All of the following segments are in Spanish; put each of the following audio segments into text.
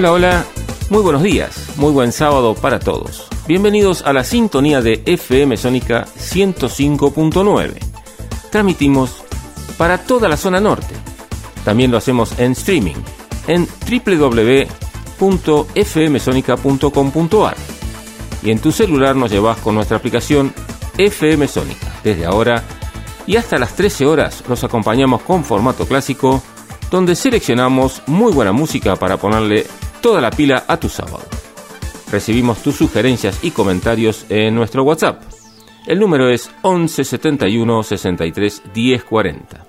Hola, hola. Muy buenos días, muy buen sábado para todos. Bienvenidos a la sintonía de FM Sónica 105.9. Transmitimos para toda la zona norte. También lo hacemos en streaming en www.fmsonica.com.ar y en tu celular nos llevas con nuestra aplicación FM Sónica. Desde ahora y hasta las 13 horas nos acompañamos con formato clásico donde seleccionamos muy buena música para ponerle toda la pila a tu sábado. Recibimos tus sugerencias y comentarios en nuestro WhatsApp. El número es 11 71 63 10 40.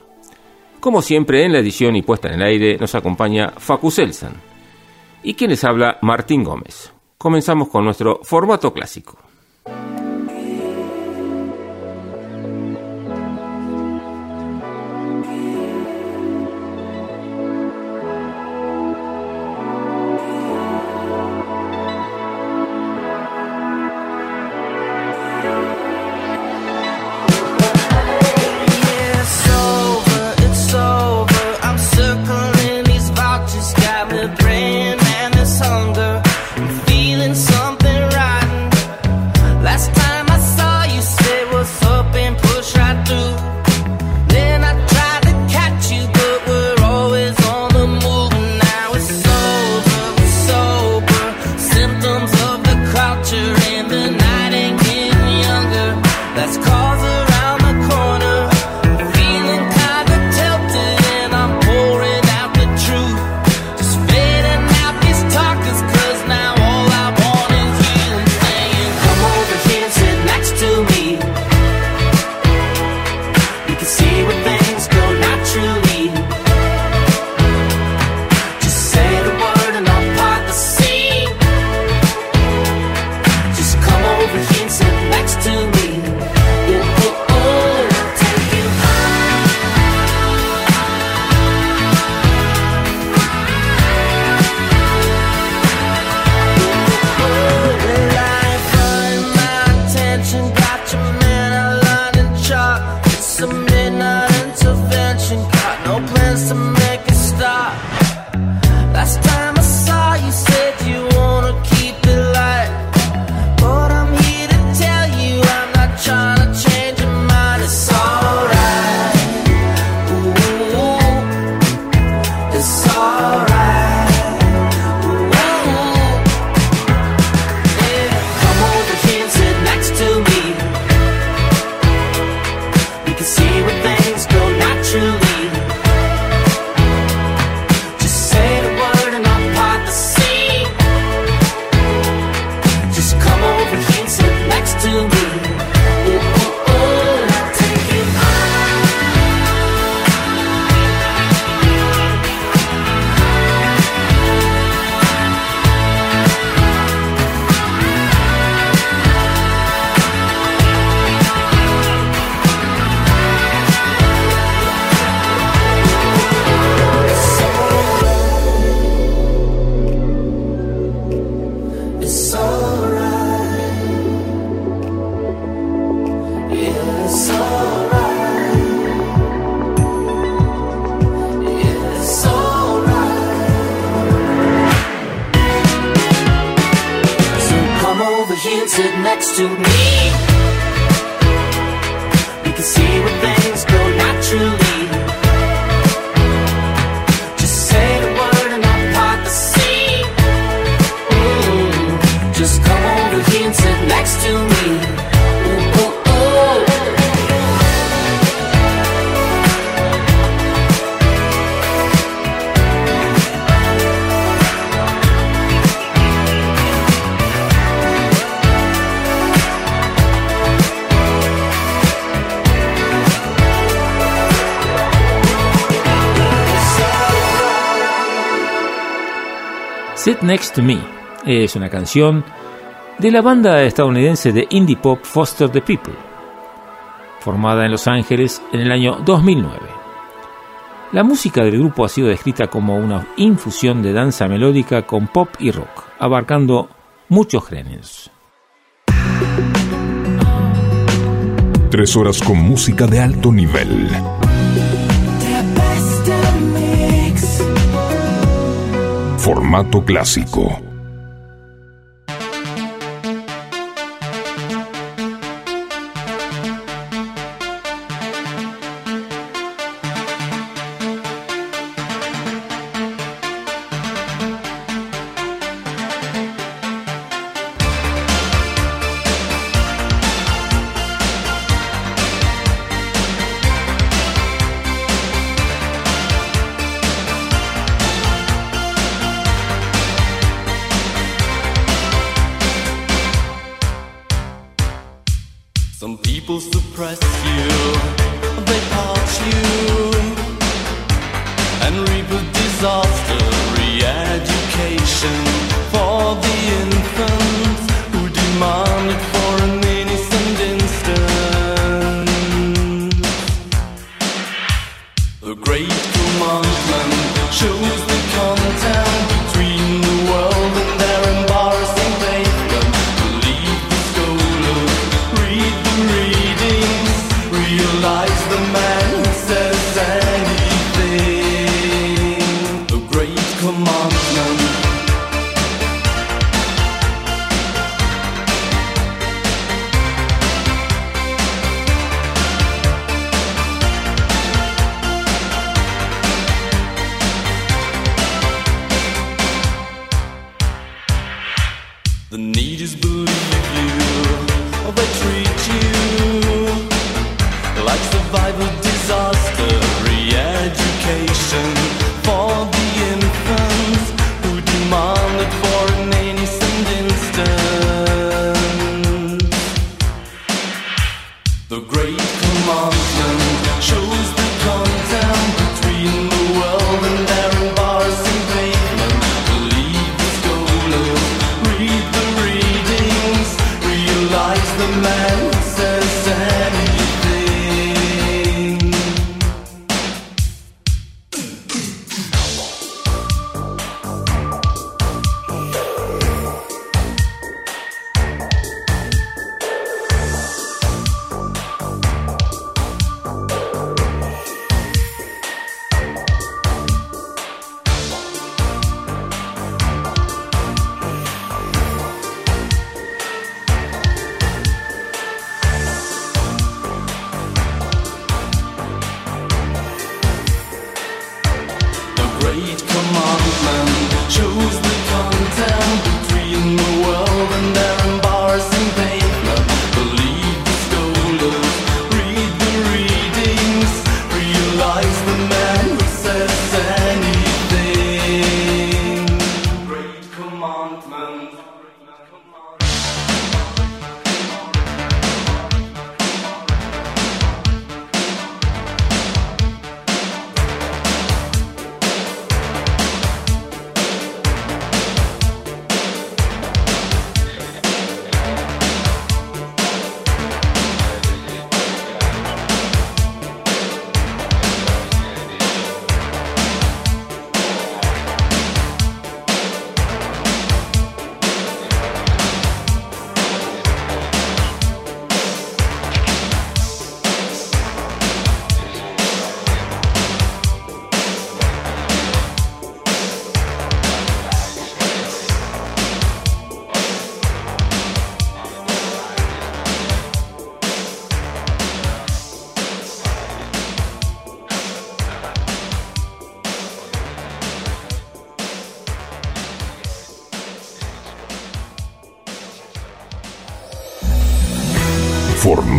Como siempre, en la edición y puesta en el aire nos acompaña Facu Selsan. Y quien les habla, Martín Gómez. Comenzamos con nuestro formato clásico. Next to Me es una canción de la banda estadounidense de indie pop Foster the People, formada en Los Ángeles en el año 2009. La música del grupo ha sido descrita como una infusión de danza melódica con pop y rock, abarcando muchos géneros. Tres horas con música de alto nivel Formato clásico. they haunt you and reap a disaster.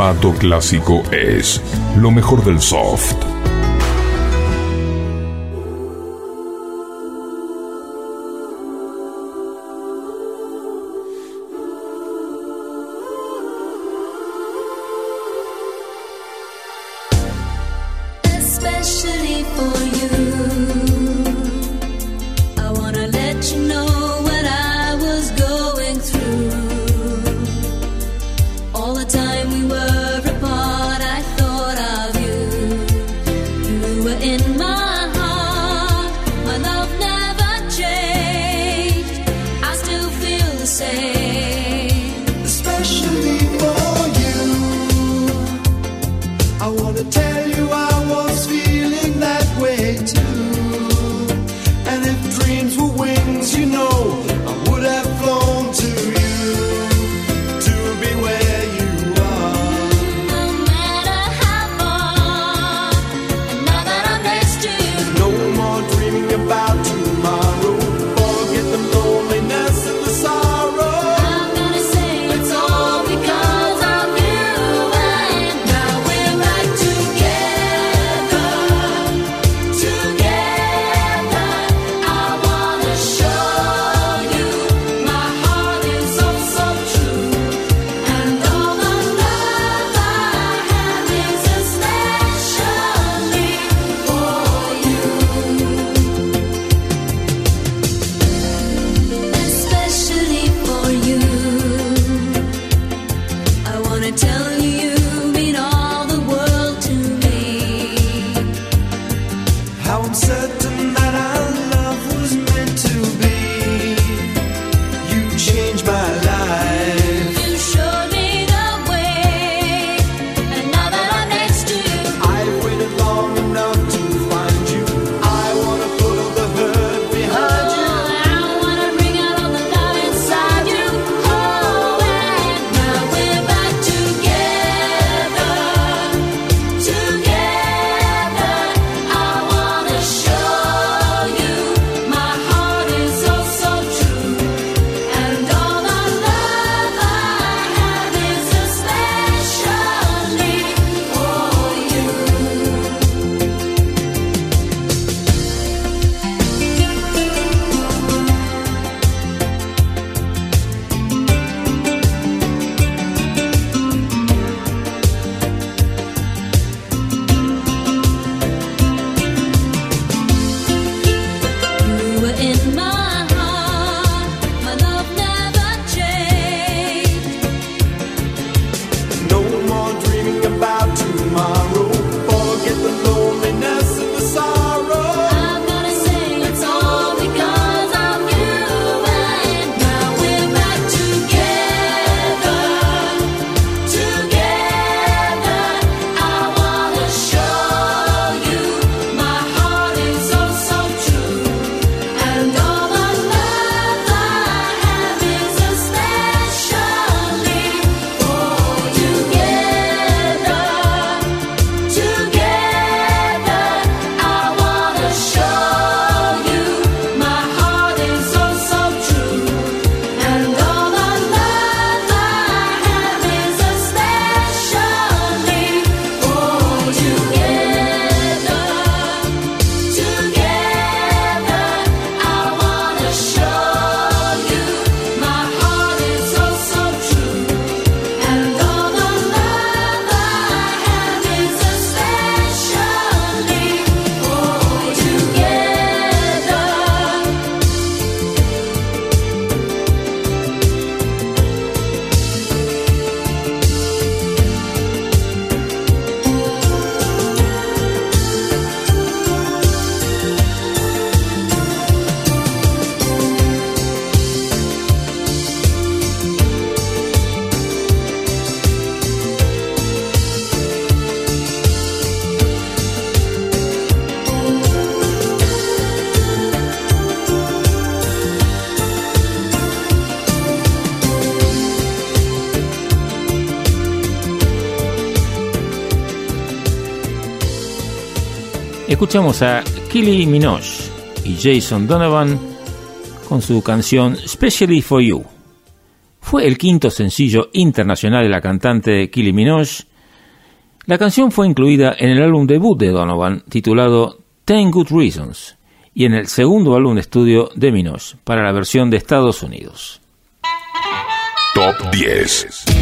Formato clásico es lo mejor del soft andarán. Escuchamos a Killy Minogue y Jason Donovan con su canción Specially for You. Fue el quinto sencillo internacional de la cantante Killy Minogue. La canción fue incluida en el álbum debut de Donovan titulado Ten Good Reasons y en el segundo álbum de estudio de Minogue para la versión de Estados Unidos. Top 10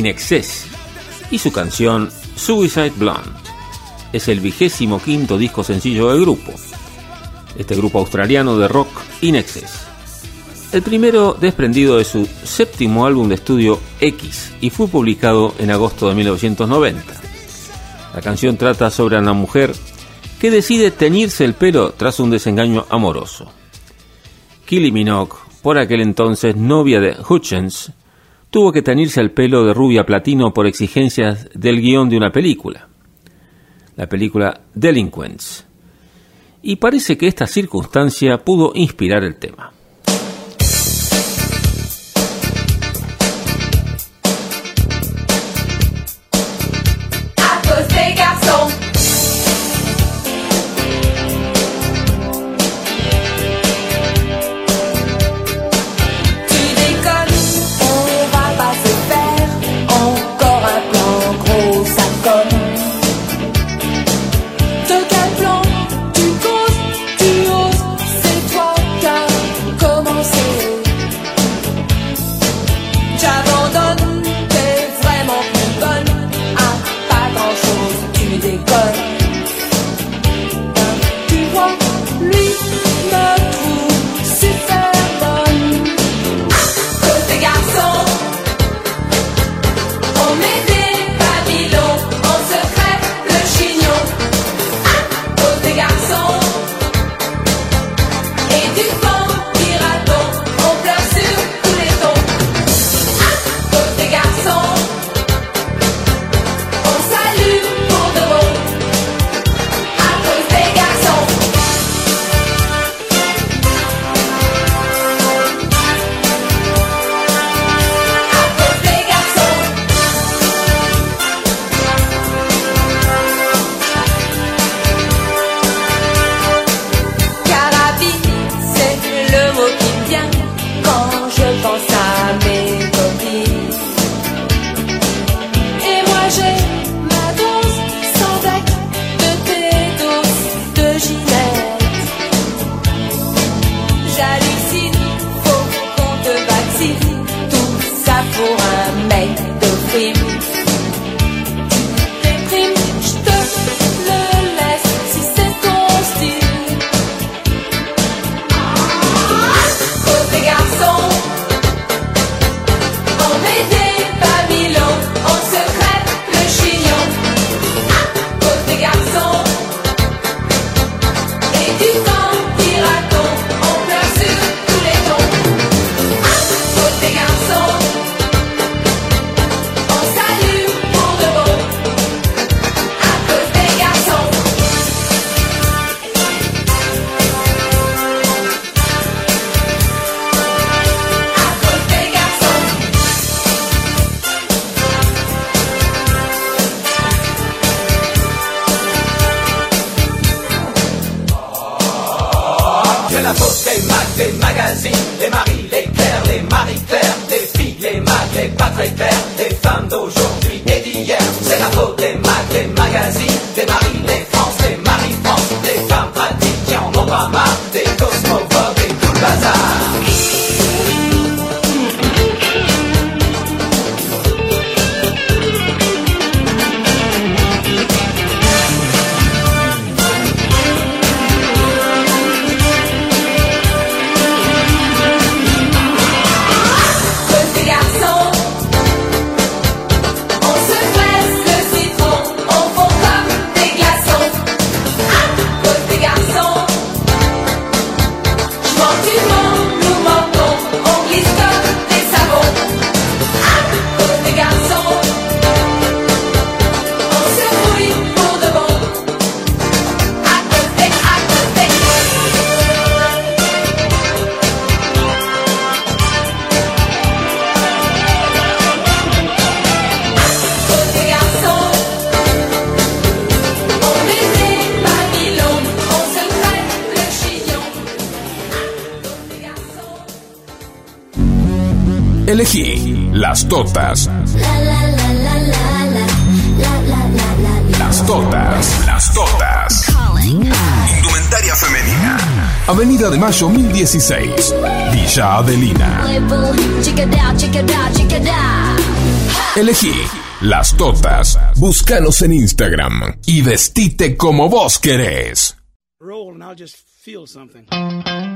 In y su canción Suicide Blonde. Es el vigésimo quinto disco sencillo del grupo, este grupo australiano de rock In Excess. El primero desprendido de su séptimo álbum de estudio X y fue publicado en agosto de 1990. La canción trata sobre una mujer que decide teñirse el pelo tras un desengaño amoroso. Kylie Minogue, por aquel entonces novia de Hutchins, tuvo que teñirse el pelo de rubia platino por exigencias del guion de una película, la película Delinquents. Y parece que esta circunstancia pudo inspirar el tema. Totas. Las totas. Las totas. Indumentaria femenina. Avenida de Mayo 1016. Villa Adelina. Elegí las totas. Búscanos en Instagram y vestite como vos querés. hard to be. Yeah, it's hard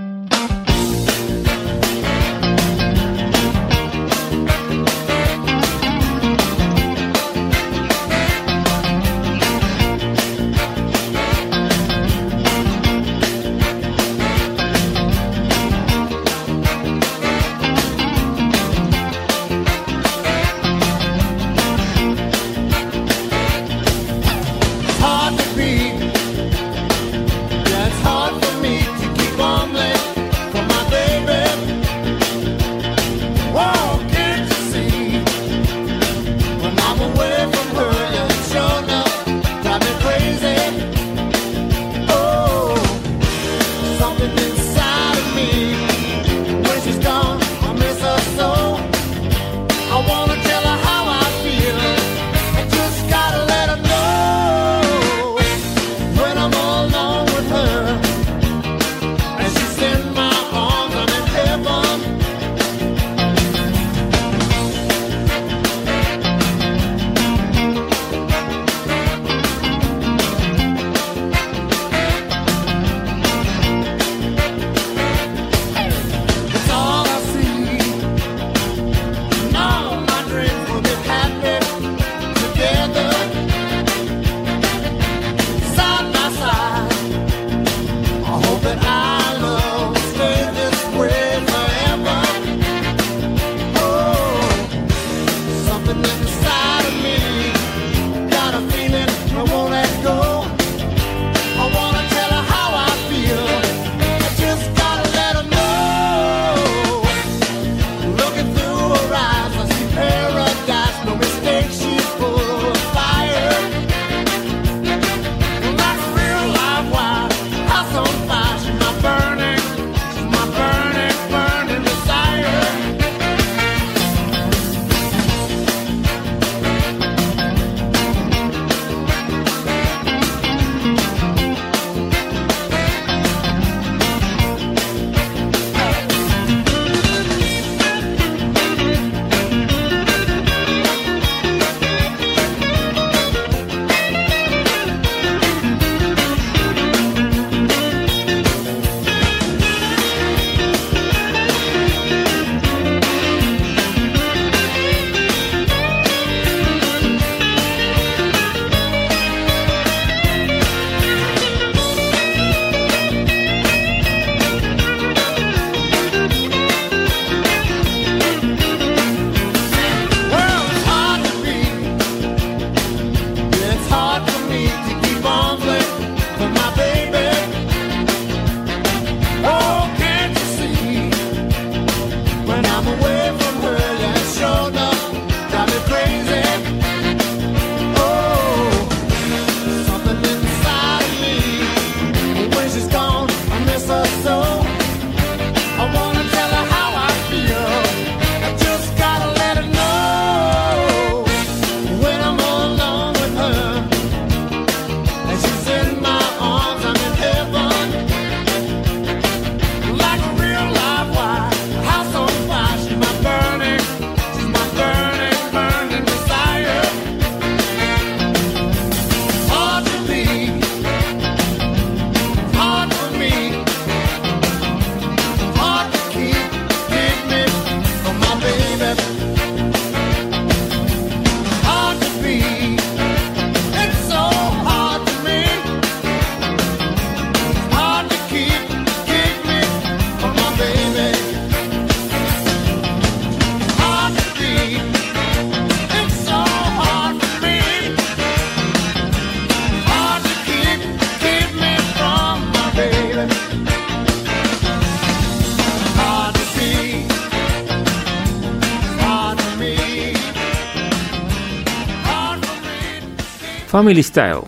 Family Style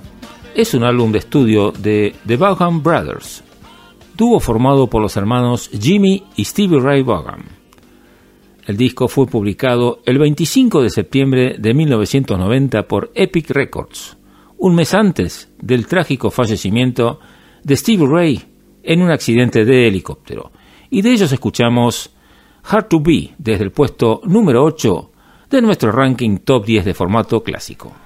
es un álbum de estudio de The Vaughan Brothers, dúo formado por los hermanos Jimmy y Stevie Ray Vaughan. El disco fue publicado el 25 de septiembre de 1990 por Epic Records, un mes antes del trágico fallecimiento de Stevie Ray en un accidente de helicóptero. Y de ellos escuchamos Hard to Be desde el puesto número 8 de nuestro ranking top 10 de formato clásico.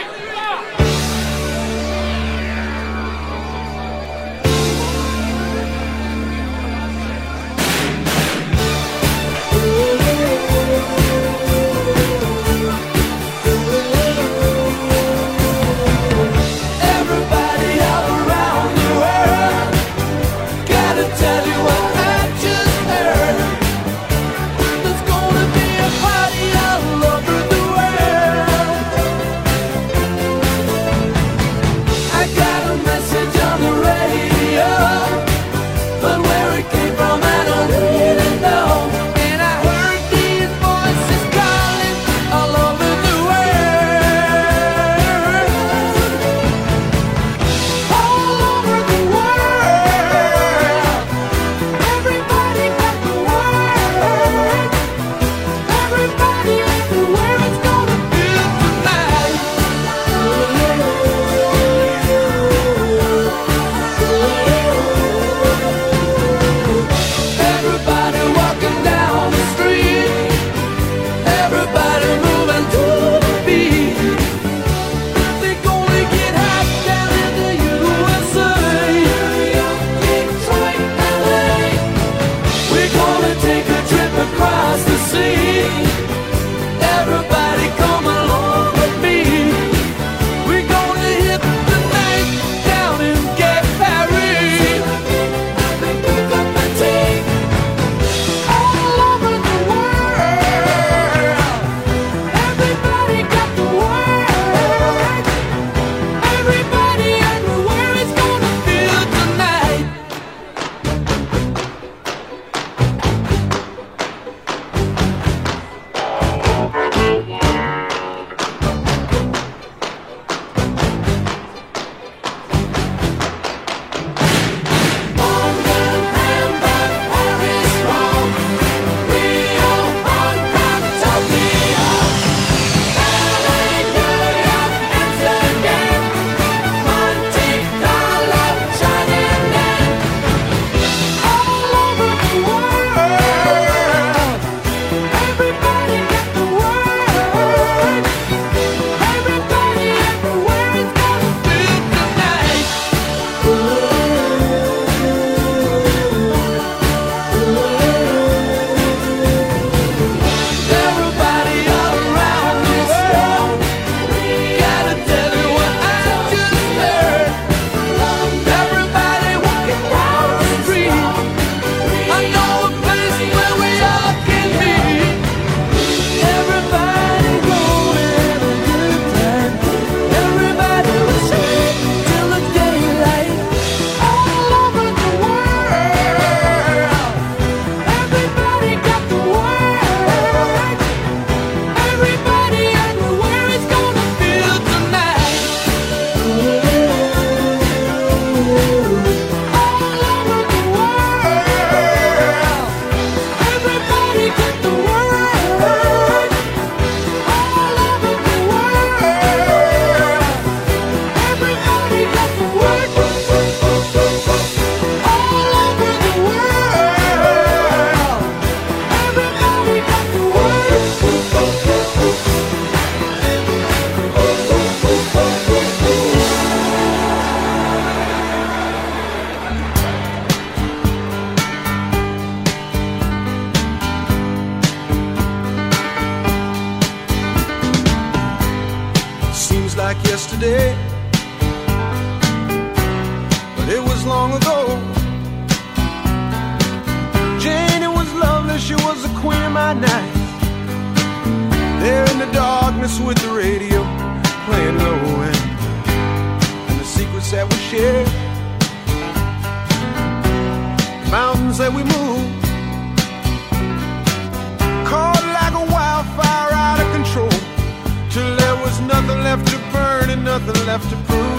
nothing left to prove.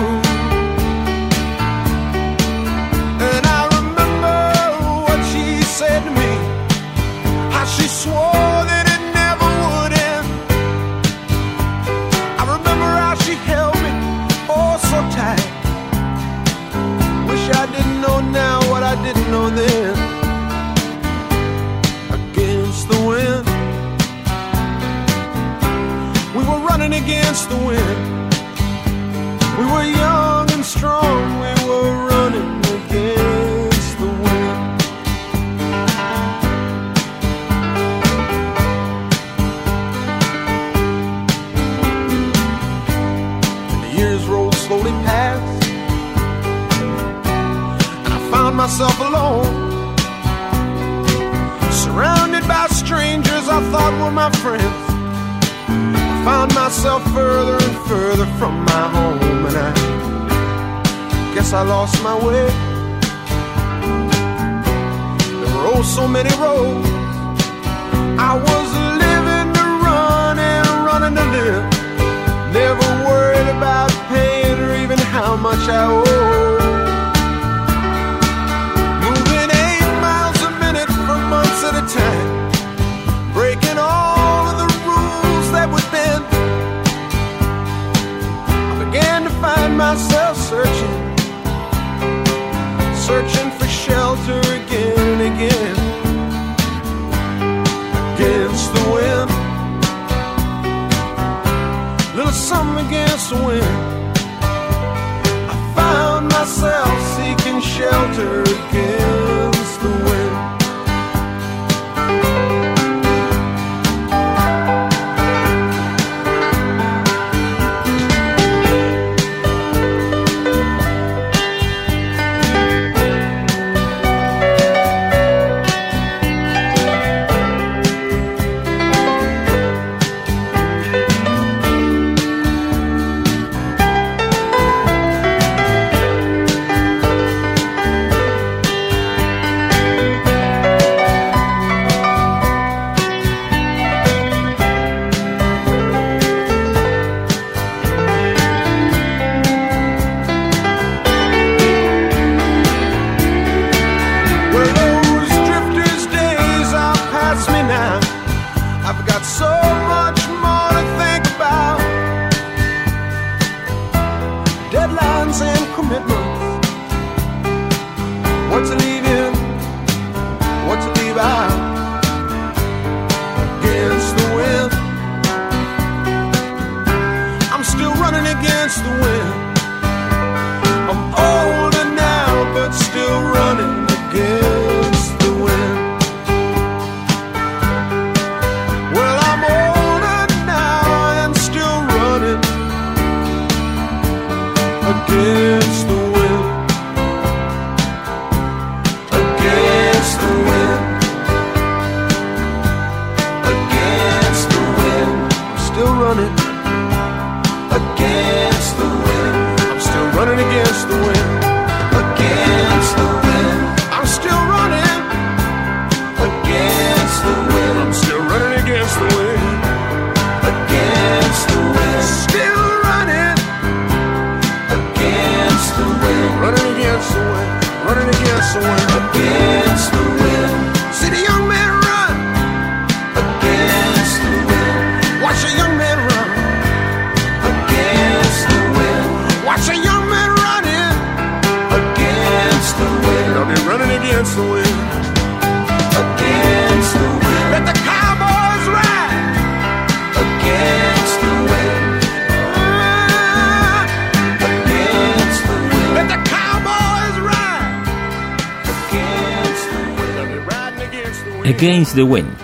The Wind.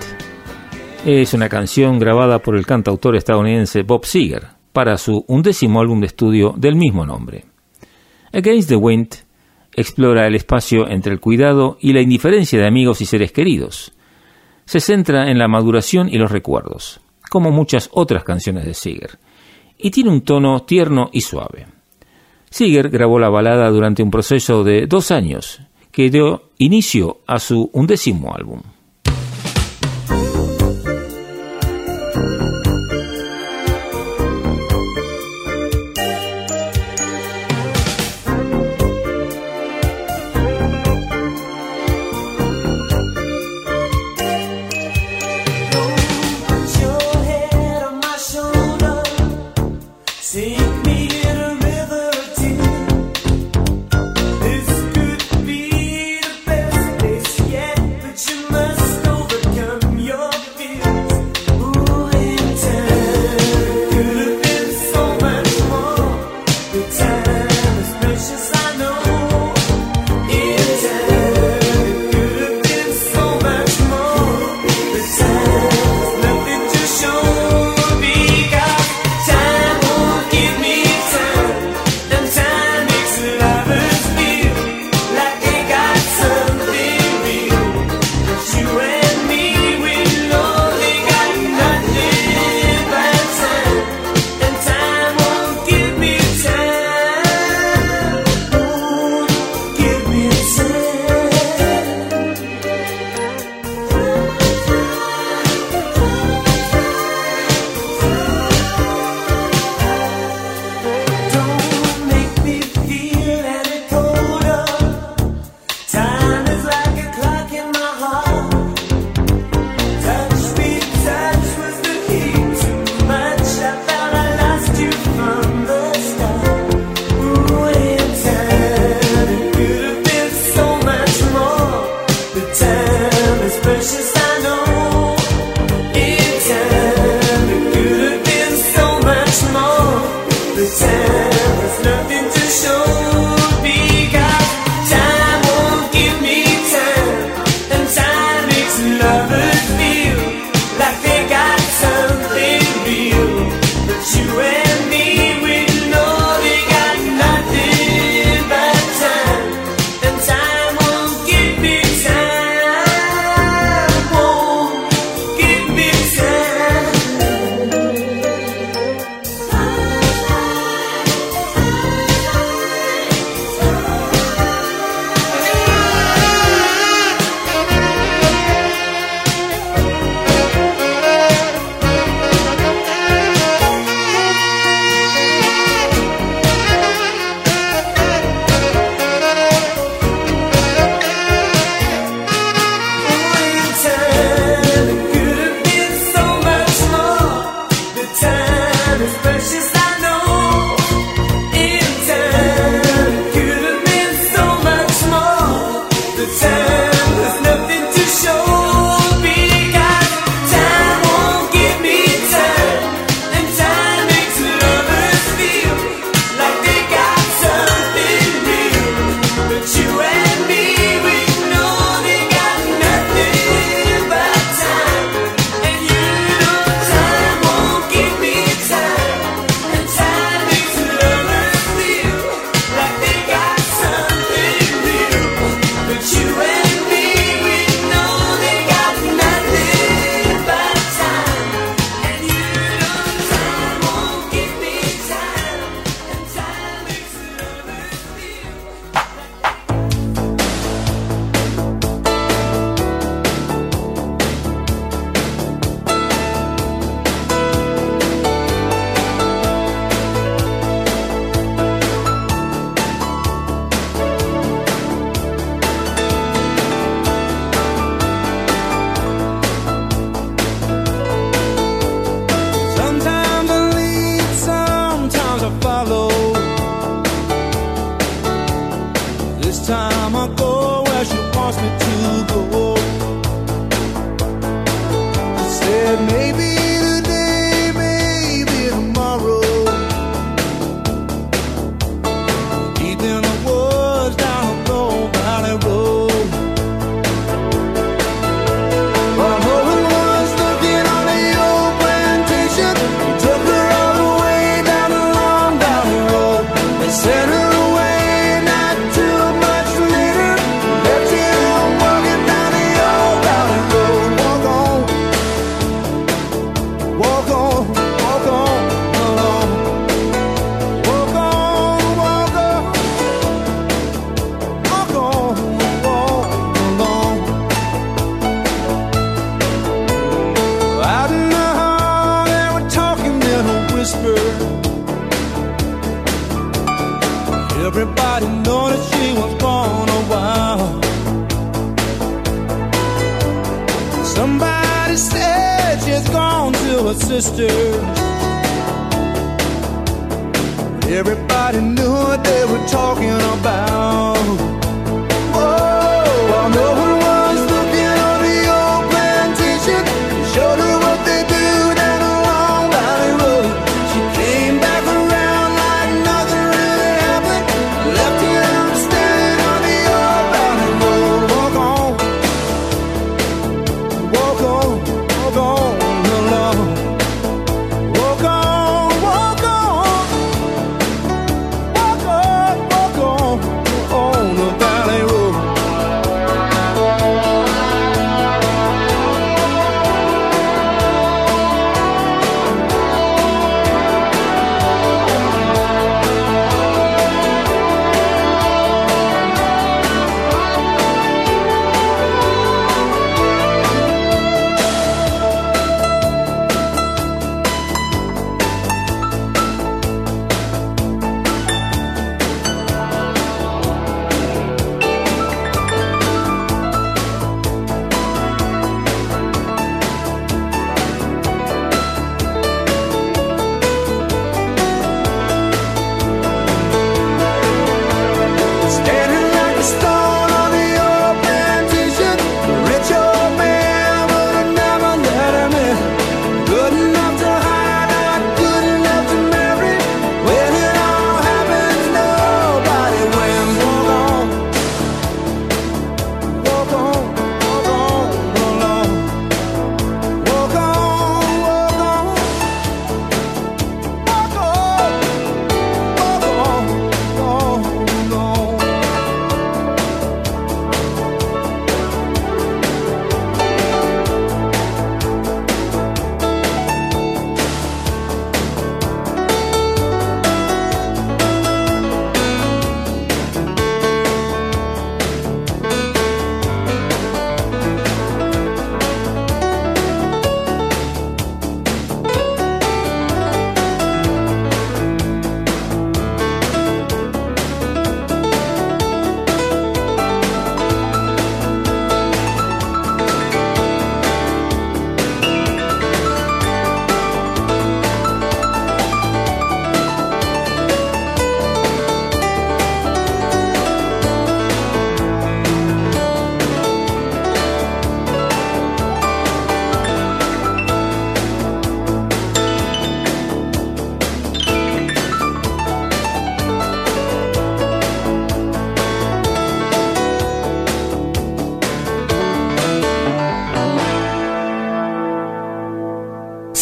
Es una canción grabada por el cantautor estadounidense Bob Seger para su undécimo álbum de estudio del mismo nombre. Against the Wind explora el espacio entre el cuidado y la indiferencia de amigos y seres queridos. Se centra en la maduración y los recuerdos, como muchas otras canciones de Seger, y tiene un tono tierno y suave. Seger grabó la balada durante un proceso de dos años que dio inicio a su undécimo álbum.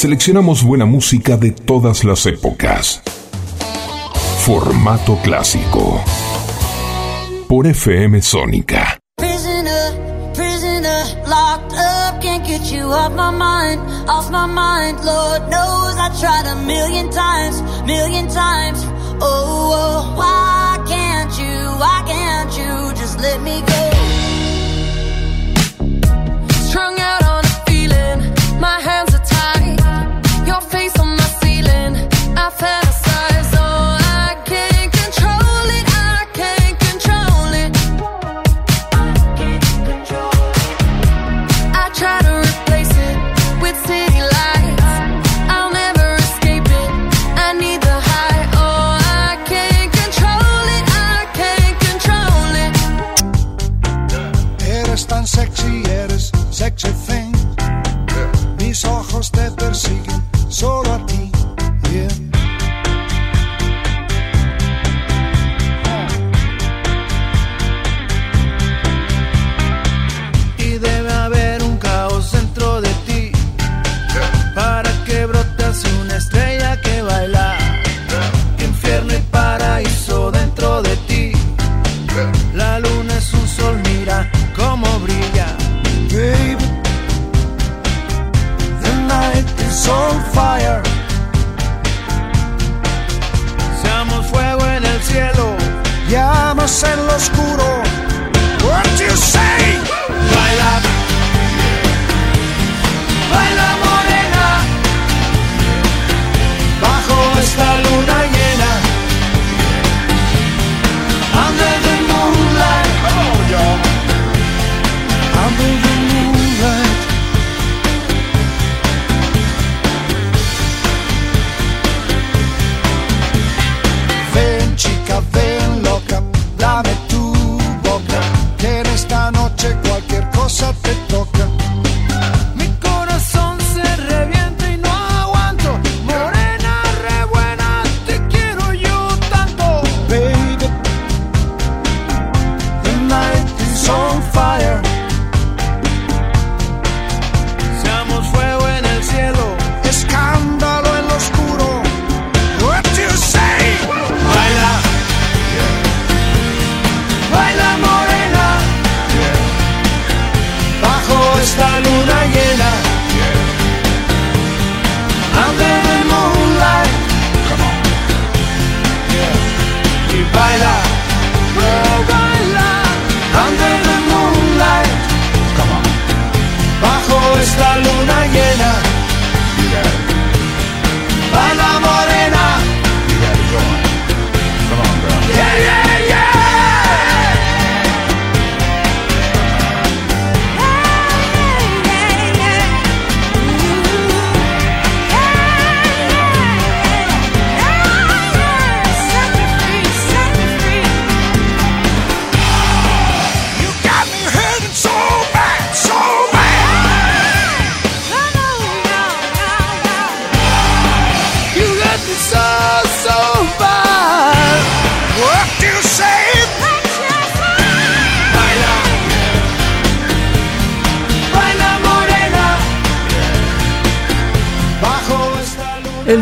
Seleccionamos buena música de todas las épocas. Formato clásico. Por FM Sónica. Prisoner, prisoner, locked up, can't get you off my mind, off my mind. Lord knows I tried a million times, million times. Oh, oh why can't you, why can't you just let me go?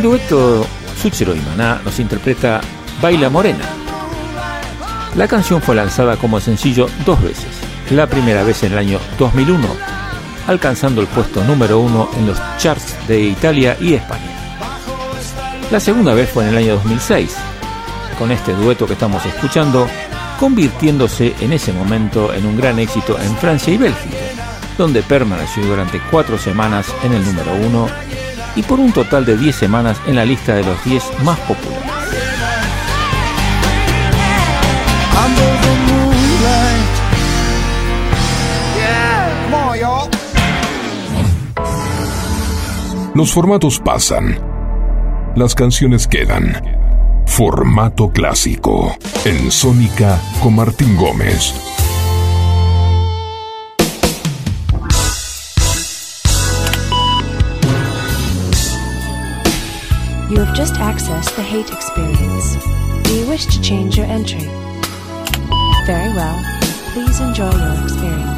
Dueto Suchero y Maná nos interpreta Baila Morena. La canción fue lanzada como sencillo dos veces. La primera vez en el año 2001, alcanzando el puesto número uno en los charts de Italia y España. La segunda vez fue en el año 2006, con este dueto que estamos escuchando, convirtiéndose en ese momento en un gran éxito en Francia y Bélgica, donde permaneció durante cuatro semanas en el número uno y por un total de 10 semanas en la lista de los 10 más populares. Los formatos pasan. Las canciones quedan. Formato clásico. En Sónica con Martín Gómez. You have just accessed the hate experience. Do you wish to change your entry? Very well. Please enjoy your experience.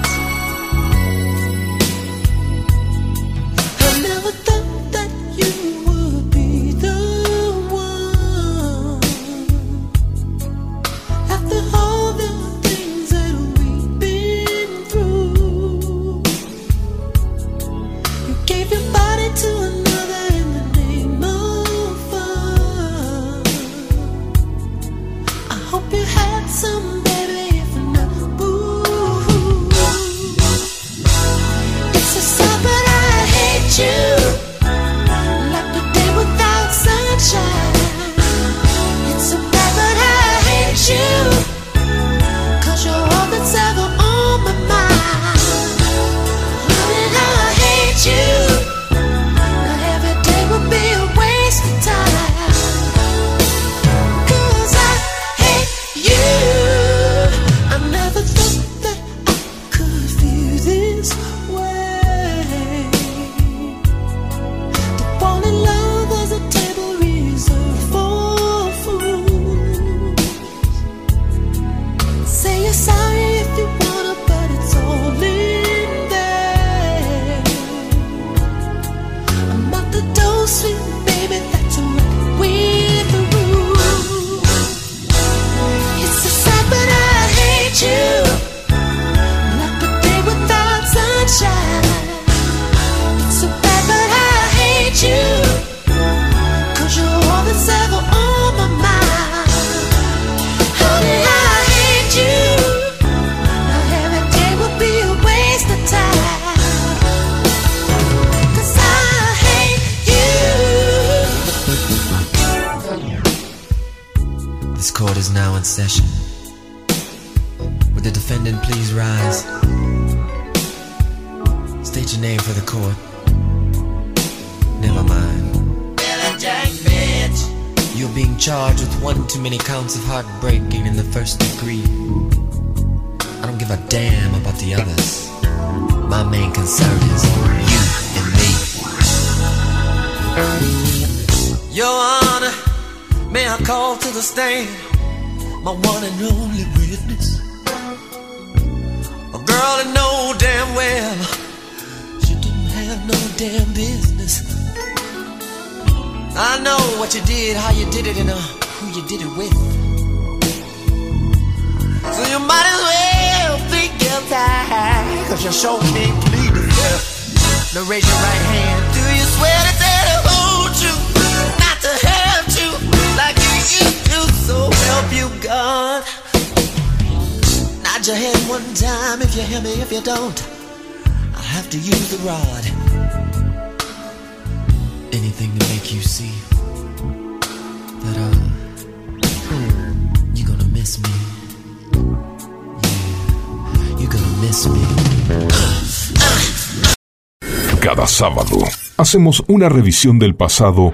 Cada sábado hacemos una revisión del pasado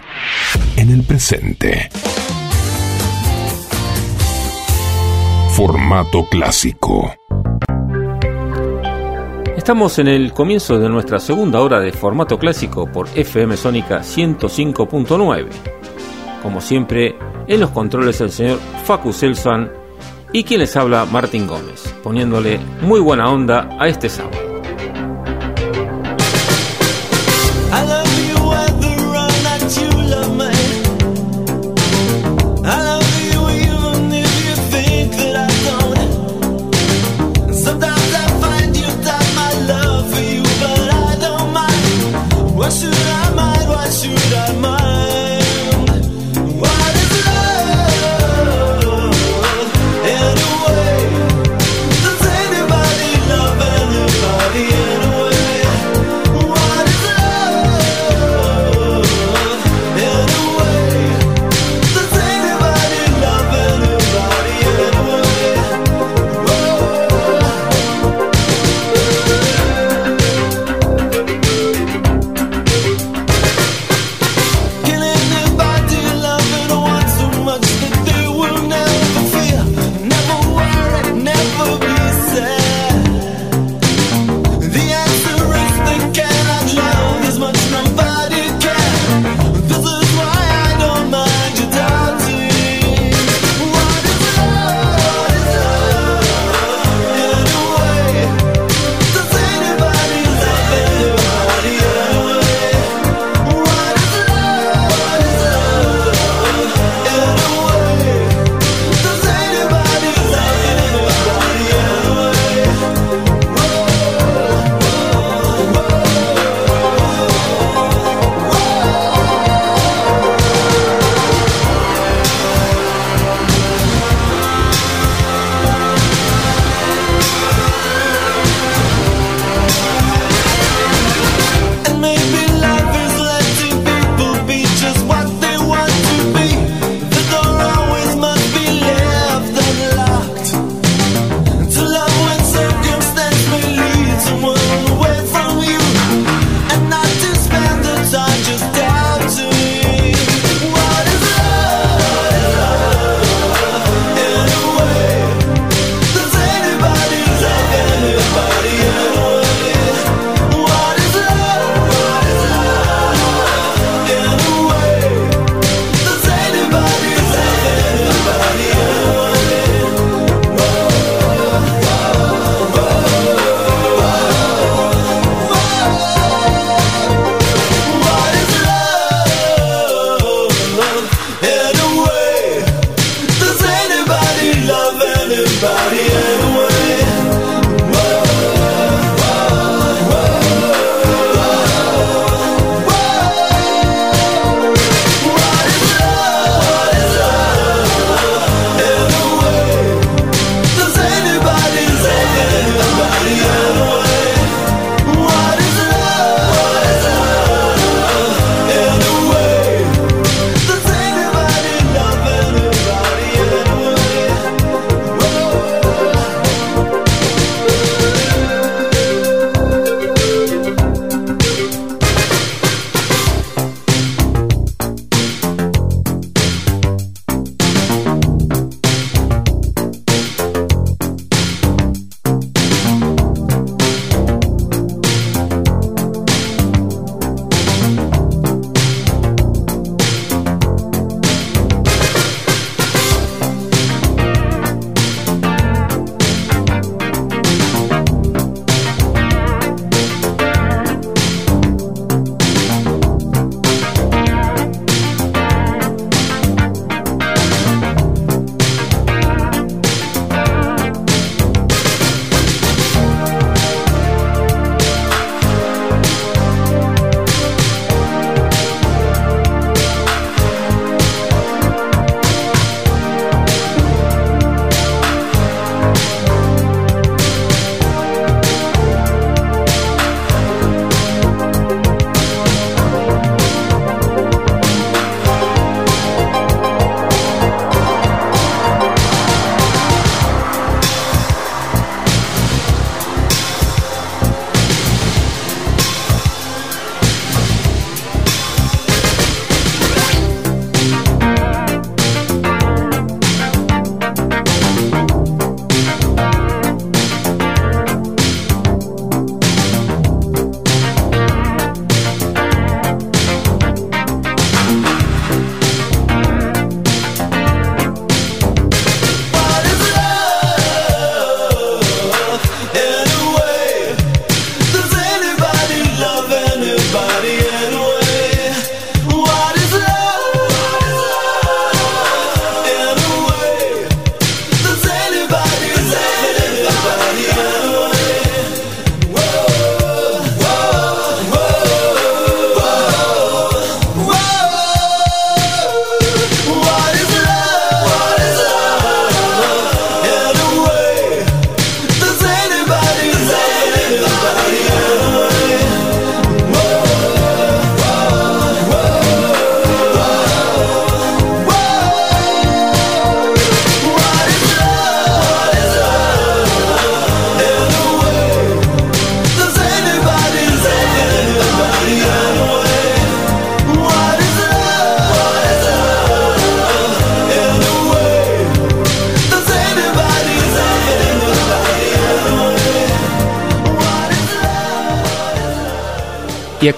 en el presente. Formato clásico. Estamos en el comienzo de nuestra segunda hora de formato clásico por FM Sónica 105.9. Como siempre, en los controles el señor Facu Selsan y quien les habla Martín Gómez, poniéndole muy buena onda a este sábado.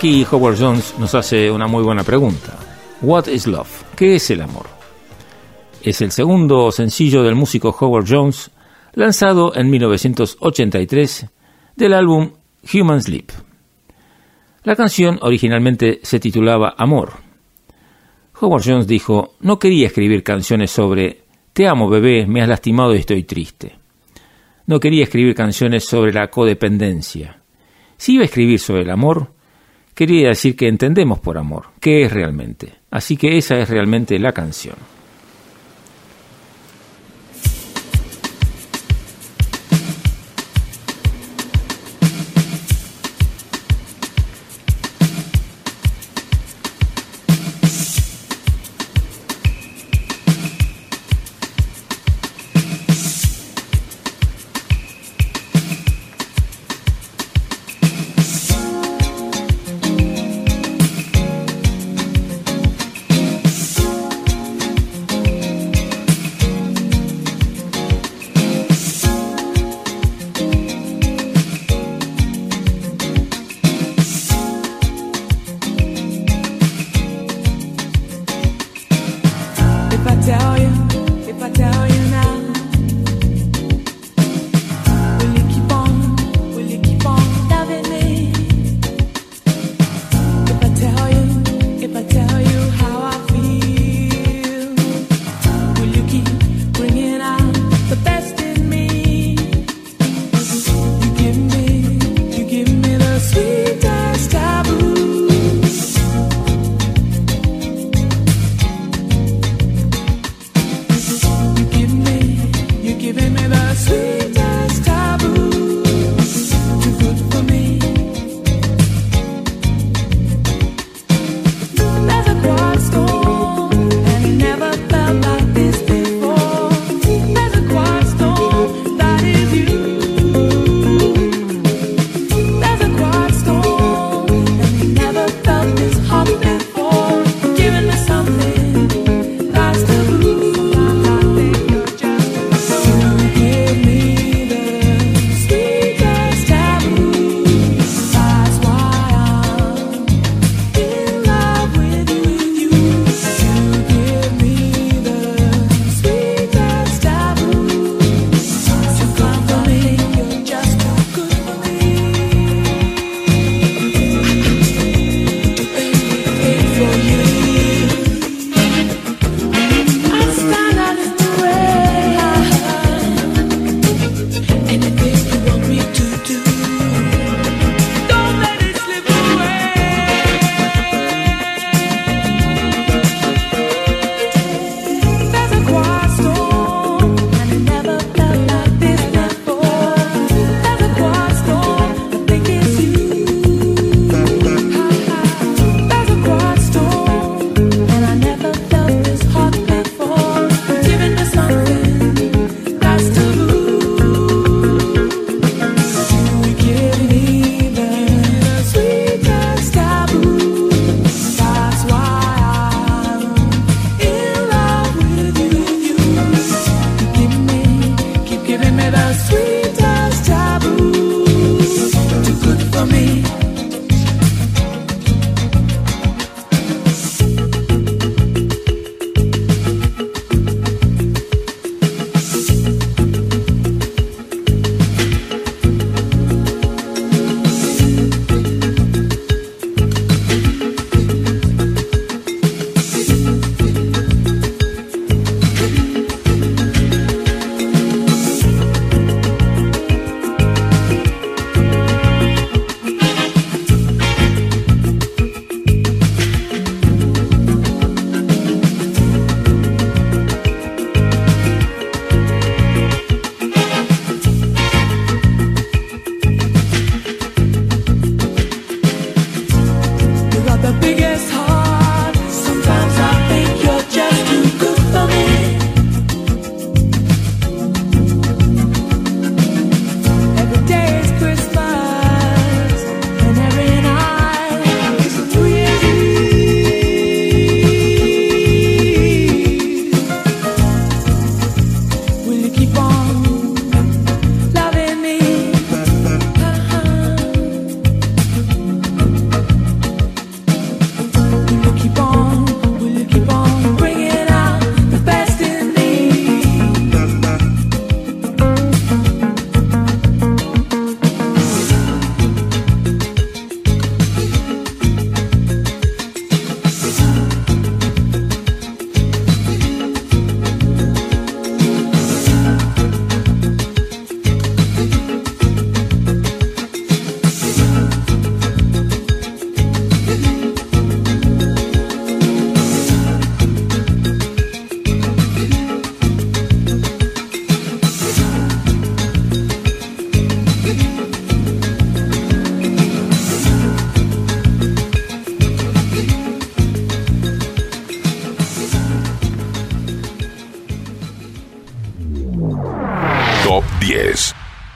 Aquí Howard Jones nos hace una muy buena pregunta. What is love? ¿Qué es el amor? Es el segundo sencillo del músico Howard Jones, lanzado en 1983 del álbum Human Sleep. La canción originalmente se titulaba Amor. Howard Jones dijo, no quería escribir canciones sobre Te amo bebé, me has lastimado y estoy triste. No quería escribir canciones sobre la codependencia. Si iba a escribir sobre el amor, quería decir que entendemos por amor, qué es realmente. Así que esa es realmente la canción.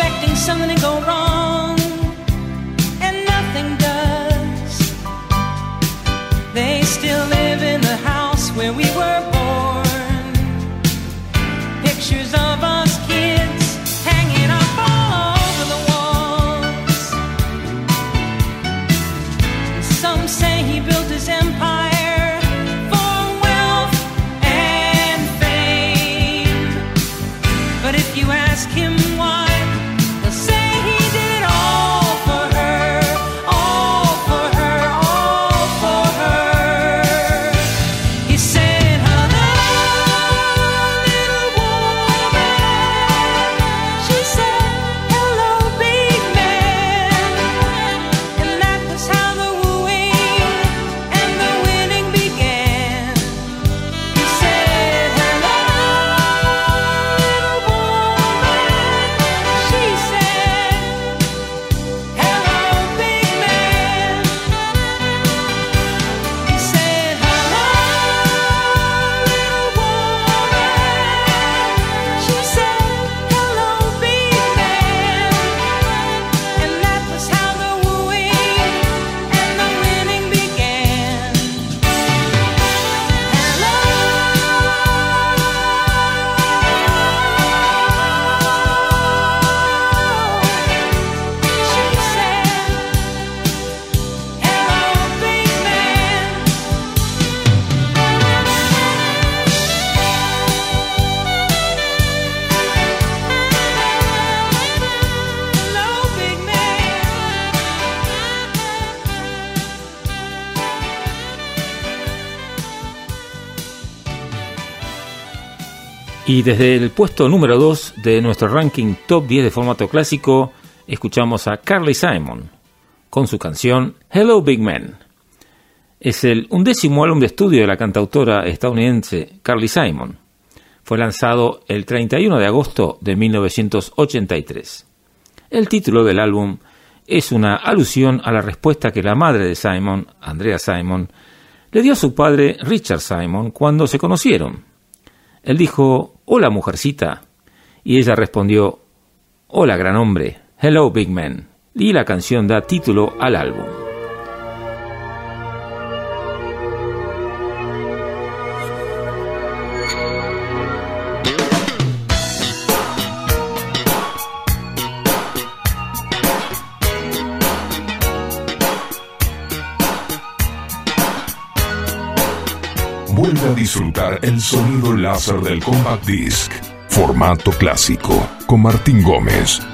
Expecting something to go wrong, Y desde el puesto número 2 de nuestro ranking top 10 de formato clásico, escuchamos a Carly Simon con su canción Hello Big Man. Es el undécimo álbum de estudio de la cantautora estadounidense Carly Simon. Fue lanzado el 31 de agosto de 1983. El título del álbum es una alusión a la respuesta que la madre de Simon, Andrea Simon, le dio a su padre Richard Simon cuando se conocieron. Él dijo, Hola, mujercita. Y ella respondió, Hola, gran hombre. Hello, big man. Y la canción da título al álbum. disfrutar el sonido láser del Compact Disc, formato clásico, con Martín Gómez.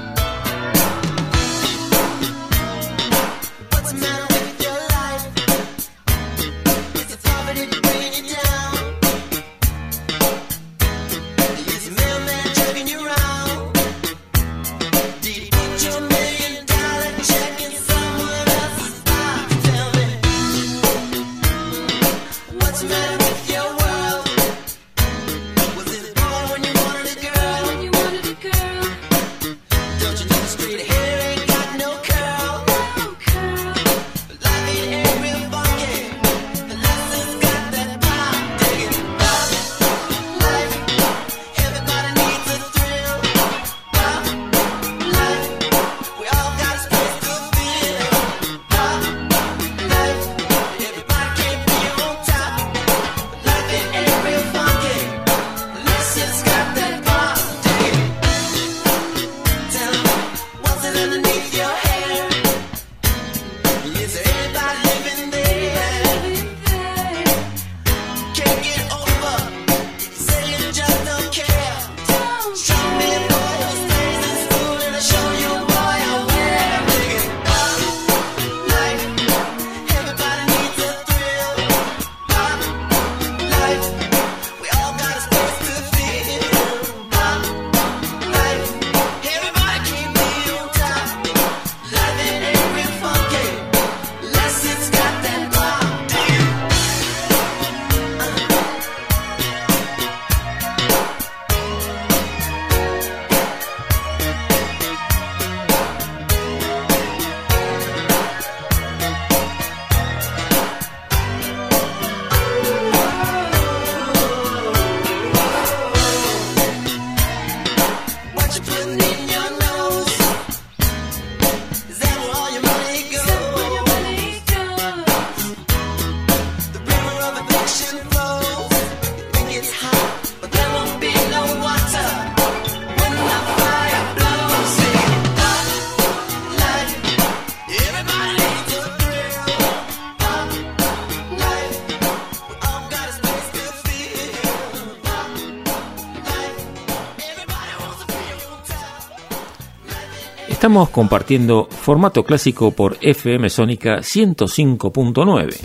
Estamos compartiendo formato clásico por FM Sónica 105.9.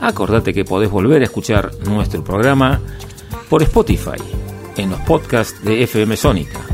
Acordate que podés volver a escuchar nuestro programa por Spotify, en los podcasts de FM Sónica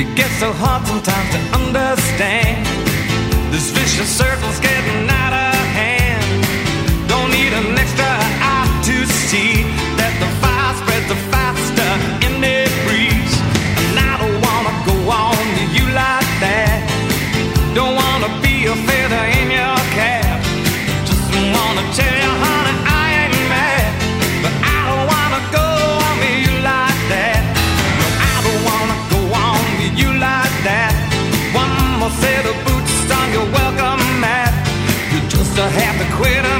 It gets so hard sometimes to understand. This vicious circle's getting out of have to quit.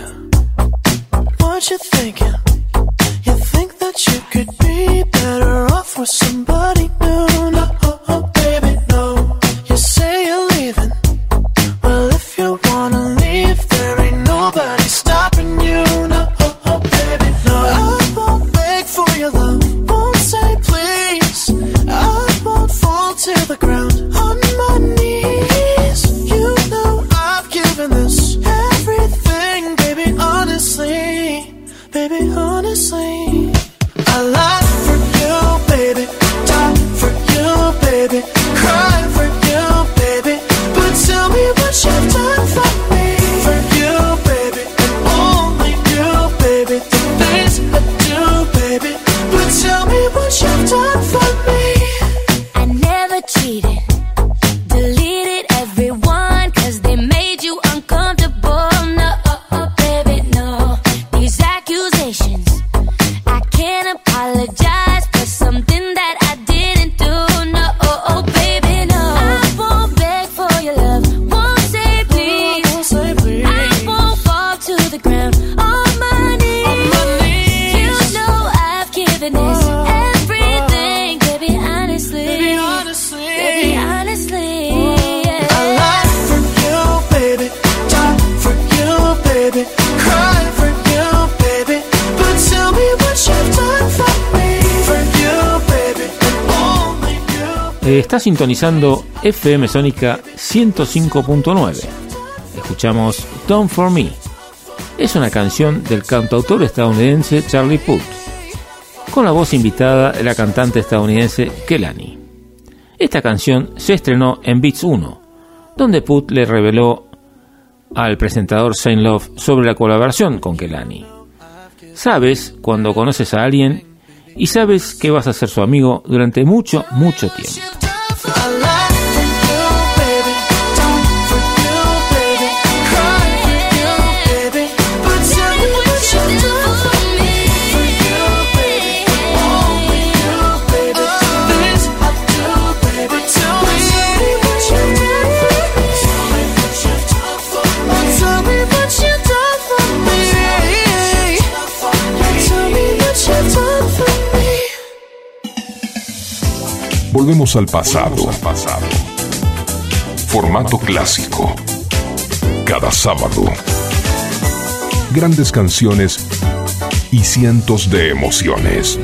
está sintonizando FM Sónica 105.9. Escuchamos Don't For Me. Es una canción del cantautor estadounidense Charlie Puth, con la voz invitada de la cantante estadounidense Kelani. Esta canción se estrenó en Beats 1, donde Puth le reveló al presentador Saint Love sobre la colaboración con Kelani. Sabes cuando conoces a alguien y sabes que vas a ser su amigo durante mucho, mucho tiempo. Volvemos al pasado. Formato clásico. Cada sábado. Grandes canciones y cientos de emociones.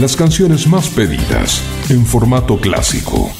las canciones más pedidas en formato clásico.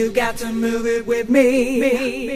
You got to move it with me. Sitting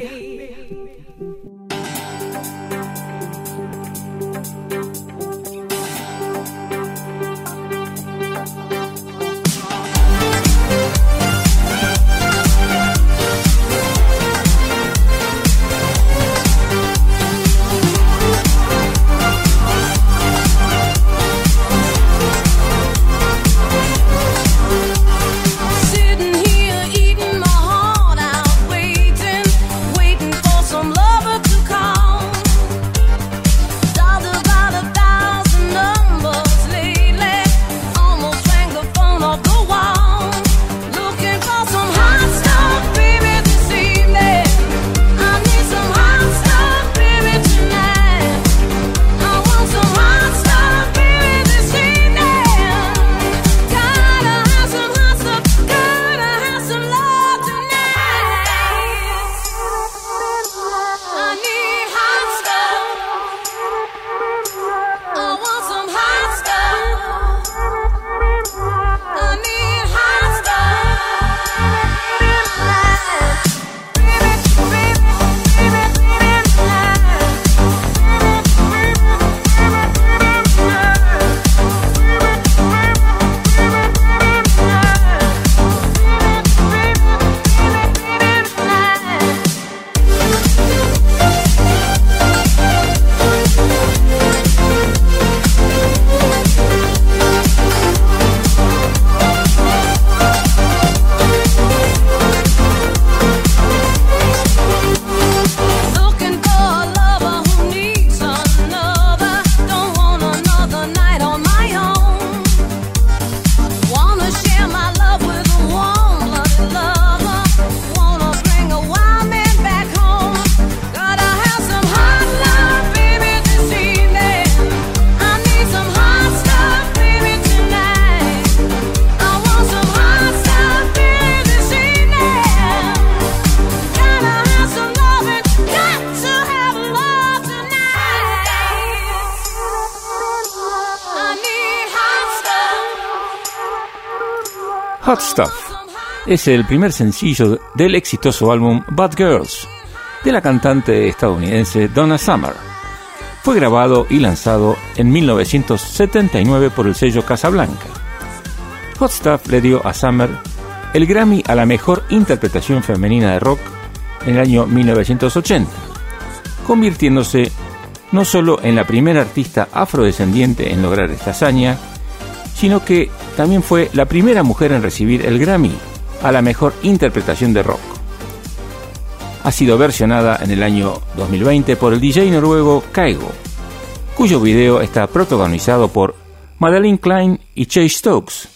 es el primer sencillo del exitoso álbum Bad Girls de la cantante estadounidense Donna Summer. Fue grabado y lanzado en 1979 por el sello Casablanca. Hot Stuff le dio a Summer el Grammy a la mejor interpretación femenina de rock en el año 1980, convirtiéndose no solo en la primera artista afrodescendiente en lograr esta hazaña, sino que también fue la primera mujer en recibir el Grammy a la mejor interpretación de rock. Ha sido versionada en el año 2020 por el DJ noruego Kaigo, cuyo video está protagonizado por Madeleine Klein y Chase Stokes,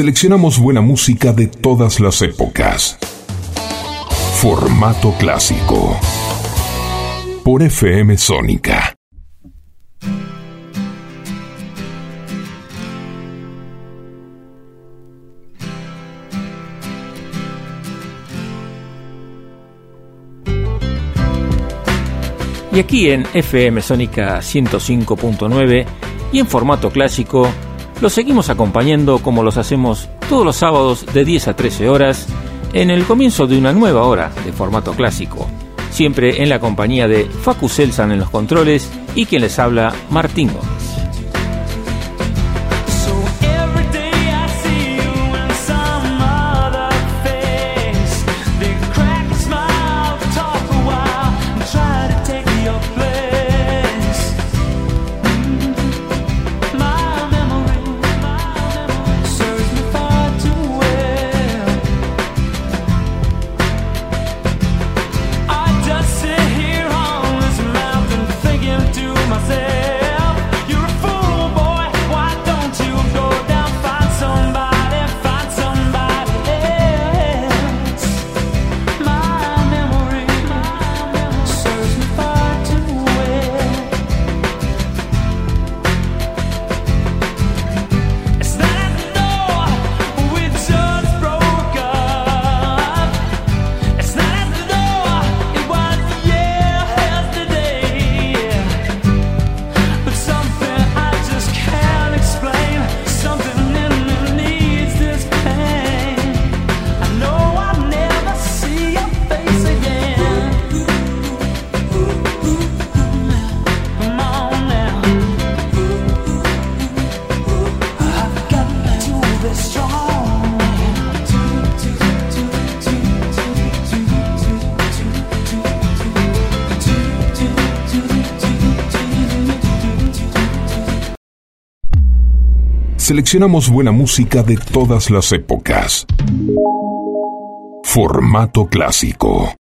Seleccionamos buena música de todas las épocas. Formato clásico. Por FM Sónica. Y aquí en FM Sónica 105.9 y en formato clásico los seguimos acompañando como los hacemos todos los sábados de 10 a 13 horas en el comienzo de una nueva hora de formato clásico, siempre en la compañía de Facu Selsan en los controles y quien les habla Martín seleccionamos buena música de todas las épocas. Formato clásico.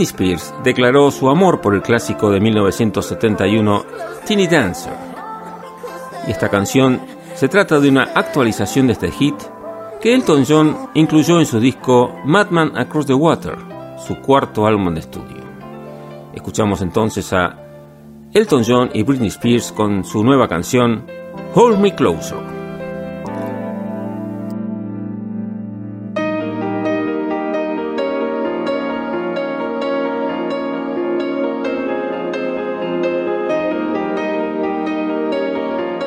Britney Spears declaró su amor por el clásico de 1971 Teeny Dancer. Y esta canción se trata de una actualización de este hit que Elton John incluyó en su disco Madman Across the Water, su cuarto álbum de estudio. Escuchamos entonces a Elton John y Britney Spears con su nueva canción Hold Me Closer.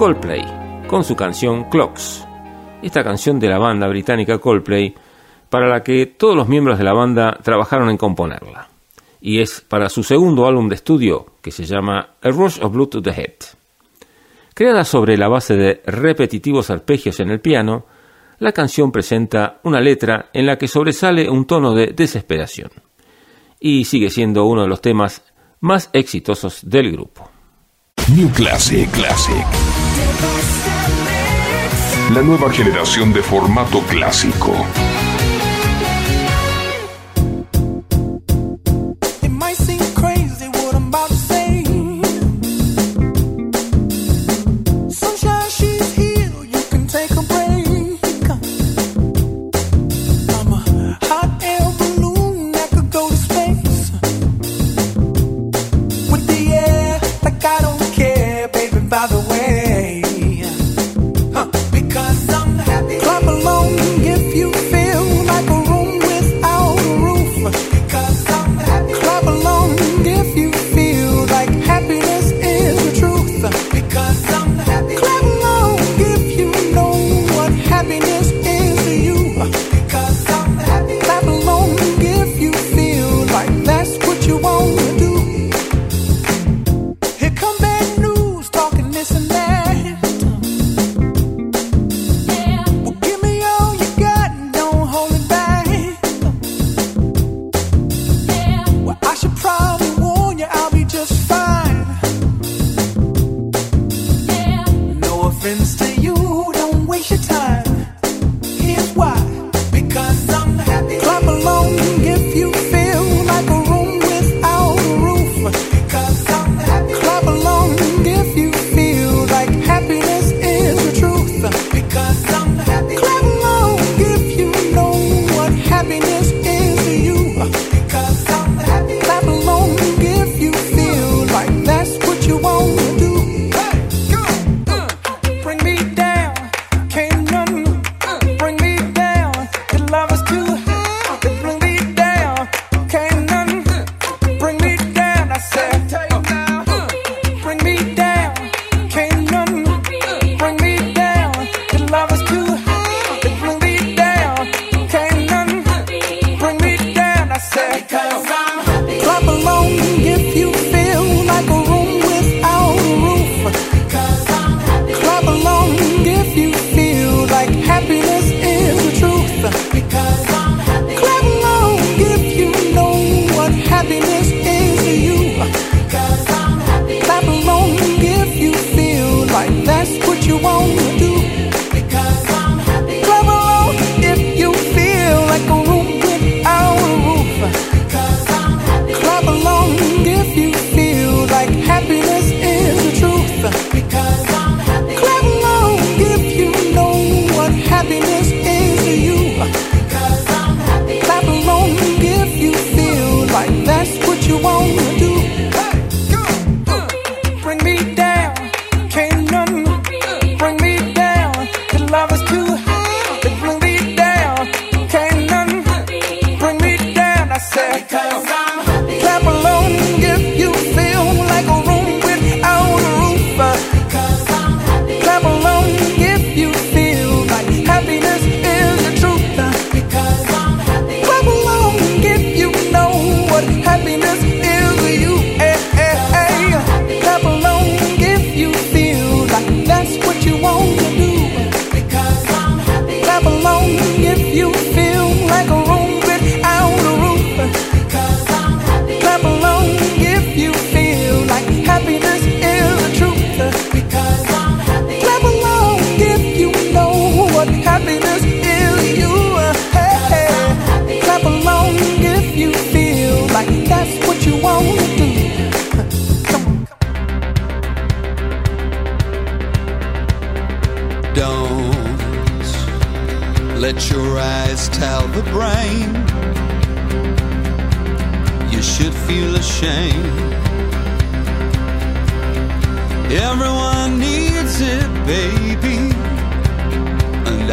Coldplay con su canción Clocks. Esta canción de la banda británica Coldplay para la que todos los miembros de la banda trabajaron en componerla. Y es para su segundo álbum de estudio que se llama A Rush of Blue to the Head. Creada sobre la base de repetitivos arpegios en el piano, la canción presenta una letra en la que sobresale un tono de desesperación y sigue siendo uno de los temas más exitosos del grupo. New Classic Classic. La nueva generación de formato clásico.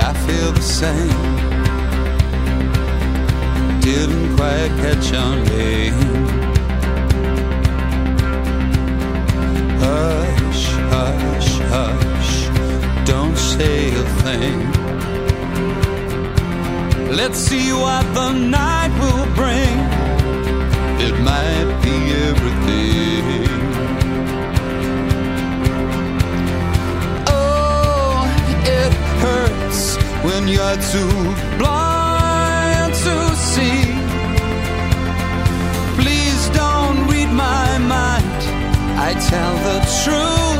I feel the same. Didn't quite catch on name. Hush, hush, hush, don't say a thing. Let's see what the night will bring. It might be everything. When you're too blind to see. Please don't read my mind. I tell the truth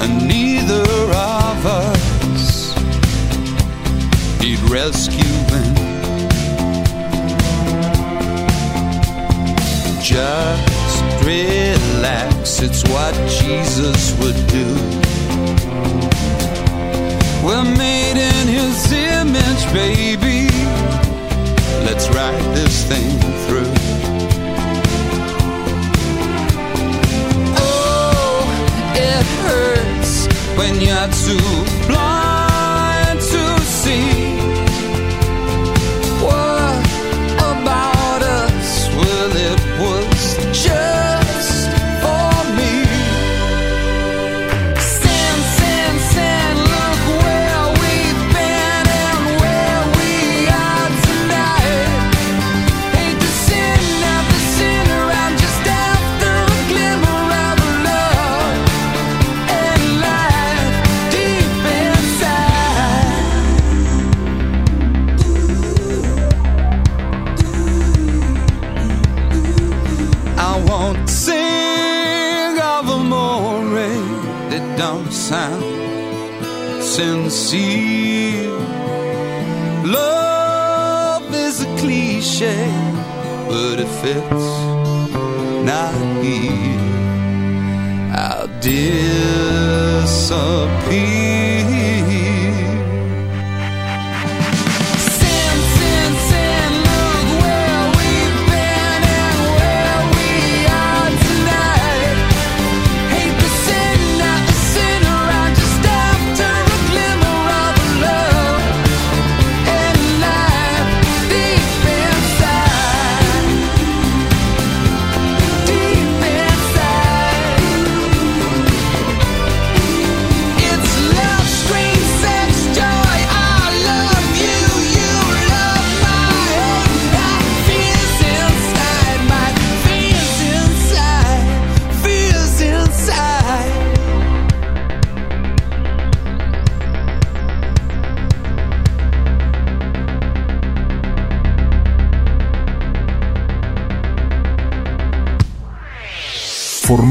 And neither of us need rescuing. Just relax, it's what Jesus would do. We're made in his image, baby. Let's ride this thing through. Hurts when you're too blind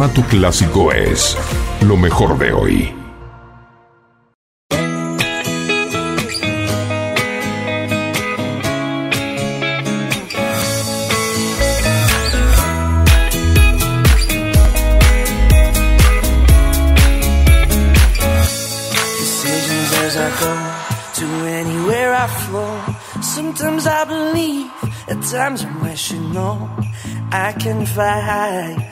Formato clásico es lo mejor de hoy. Sometimes I believe, at times. I can fly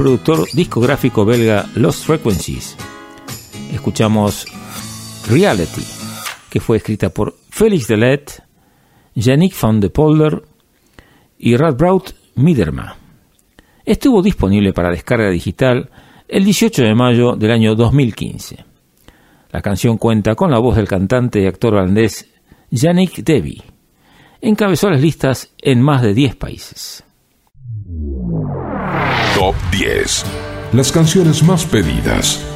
Productor discográfico belga Lost Frequencies, escuchamos Reality, que fue escrita por Felix Delet, Yannick van de Polder y Radbraut Miederma. Estuvo disponible para descarga digital el 18 de mayo del año 2015. La canción cuenta con la voz del cantante y actor holandés Yannick Devi. Encabezó las listas en más de 10 países. Top 10. Las canciones más pedidas.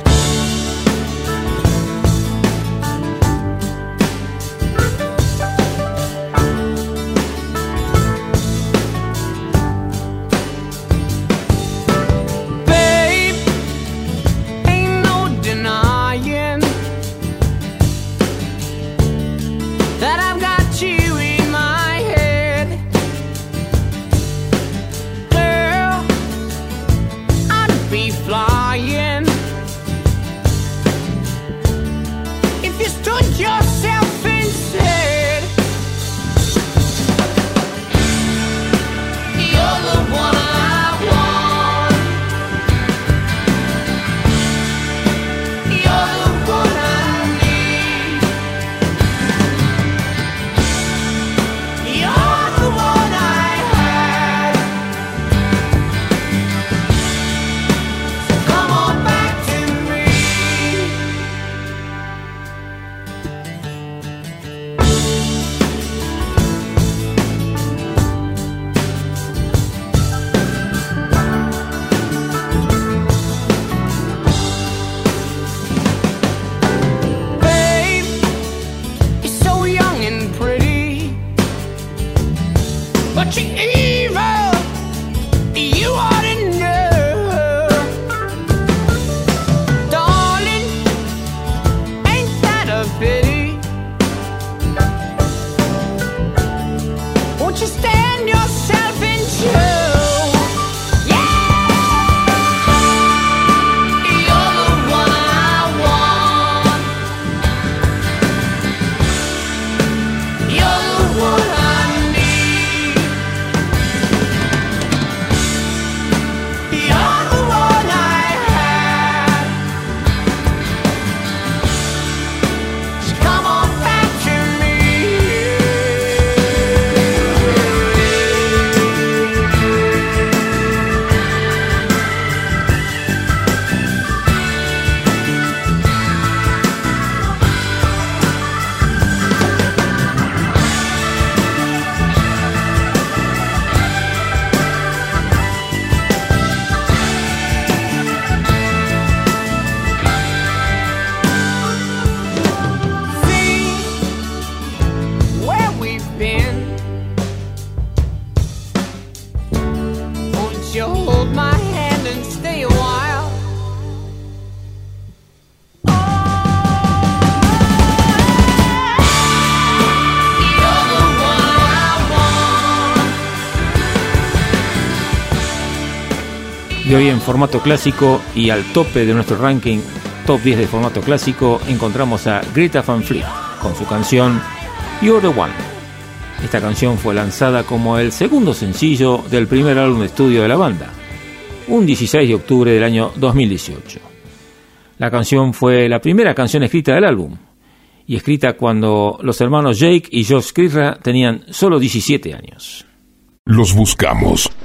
Formato clásico y al tope de nuestro ranking top 10 de formato clásico encontramos a Greta Van Fleet con su canción You're the One. Esta canción fue lanzada como el segundo sencillo del primer álbum de estudio de la banda, un 16 de octubre del año 2018. La canción fue la primera canción escrita del álbum y escrita cuando los hermanos Jake y Josh Kirra tenían solo 17 años. Los buscamos,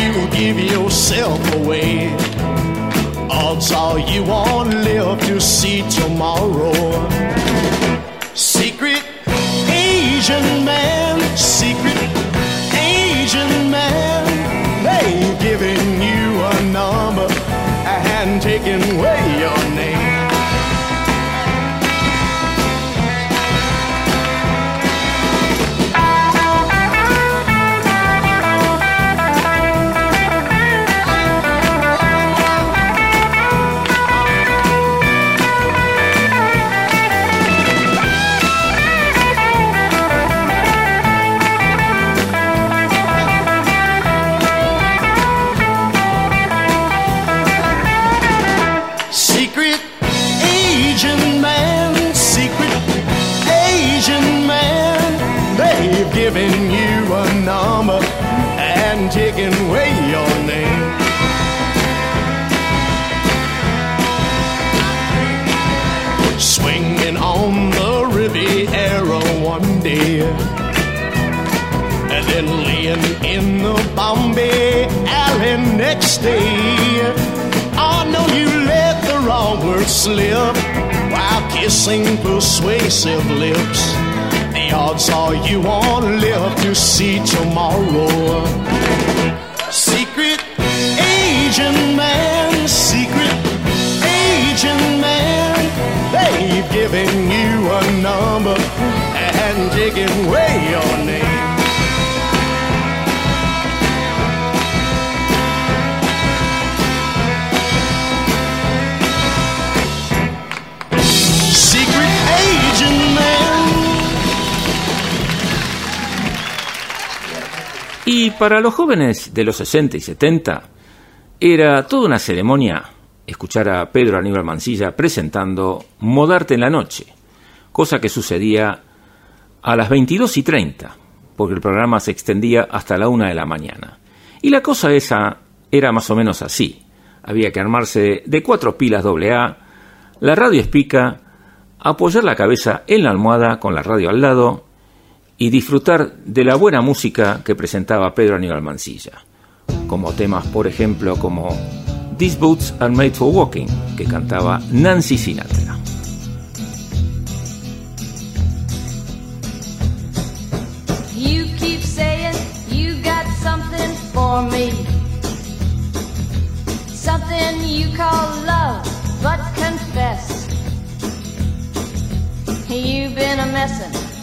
You will give yourself away. Odds are you won't live to see tomorrow. Secret Asian man, secret then laying in the Bombay alley next day. I know you let the wrong word slip while kissing persuasive lips. The odds are you won't live to see tomorrow. Secret agent man, secret Asian man, they've given you a number and taken away your name. Y para los jóvenes de los 60 y 70 era toda una ceremonia escuchar a Pedro Aníbal Mancilla presentando Modarte en la noche, cosa que sucedía a las 22 y 30, porque el programa se extendía hasta la 1 de la mañana. Y la cosa esa era más o menos así. Había que armarse de cuatro pilas AA, la radio espica, apoyar la cabeza en la almohada con la radio al lado y disfrutar de la buena música que presentaba Pedro Aníbal Mancilla, como temas, por ejemplo, como These Boots Are Made for Walking, que cantaba Nancy Sinatra. You keep saying you got something for me. Something you call love, but confess. You've been a messin'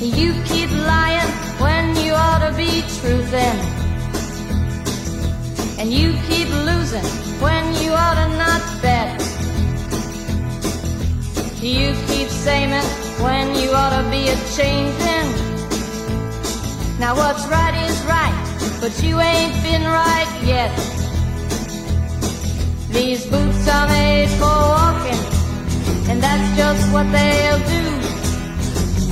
You keep lying when you ought to be truthing. And you keep losing when you ought to not bet. You keep saying when you ought to be a changing. Now what's right is right, but you ain't been right yet. These boots are made for walking, and that's just what they'll do.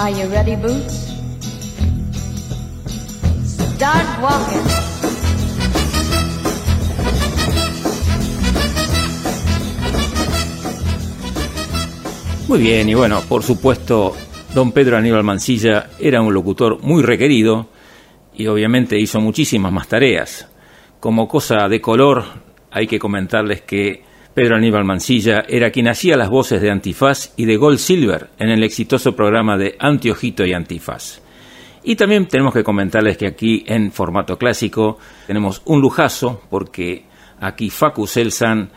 Are you ready, Boots? Start walking. Muy bien, y bueno, por supuesto, don Pedro Aníbal Mancilla era un locutor muy requerido y obviamente hizo muchísimas más tareas. Como cosa de color, hay que comentarles que Pedro Aníbal Mancilla era quien hacía las voces de Antifaz y de Gold Silver en el exitoso programa de Antiojito y Antifaz. Y también tenemos que comentarles que aquí en formato clásico tenemos un lujazo porque aquí Facu Selsan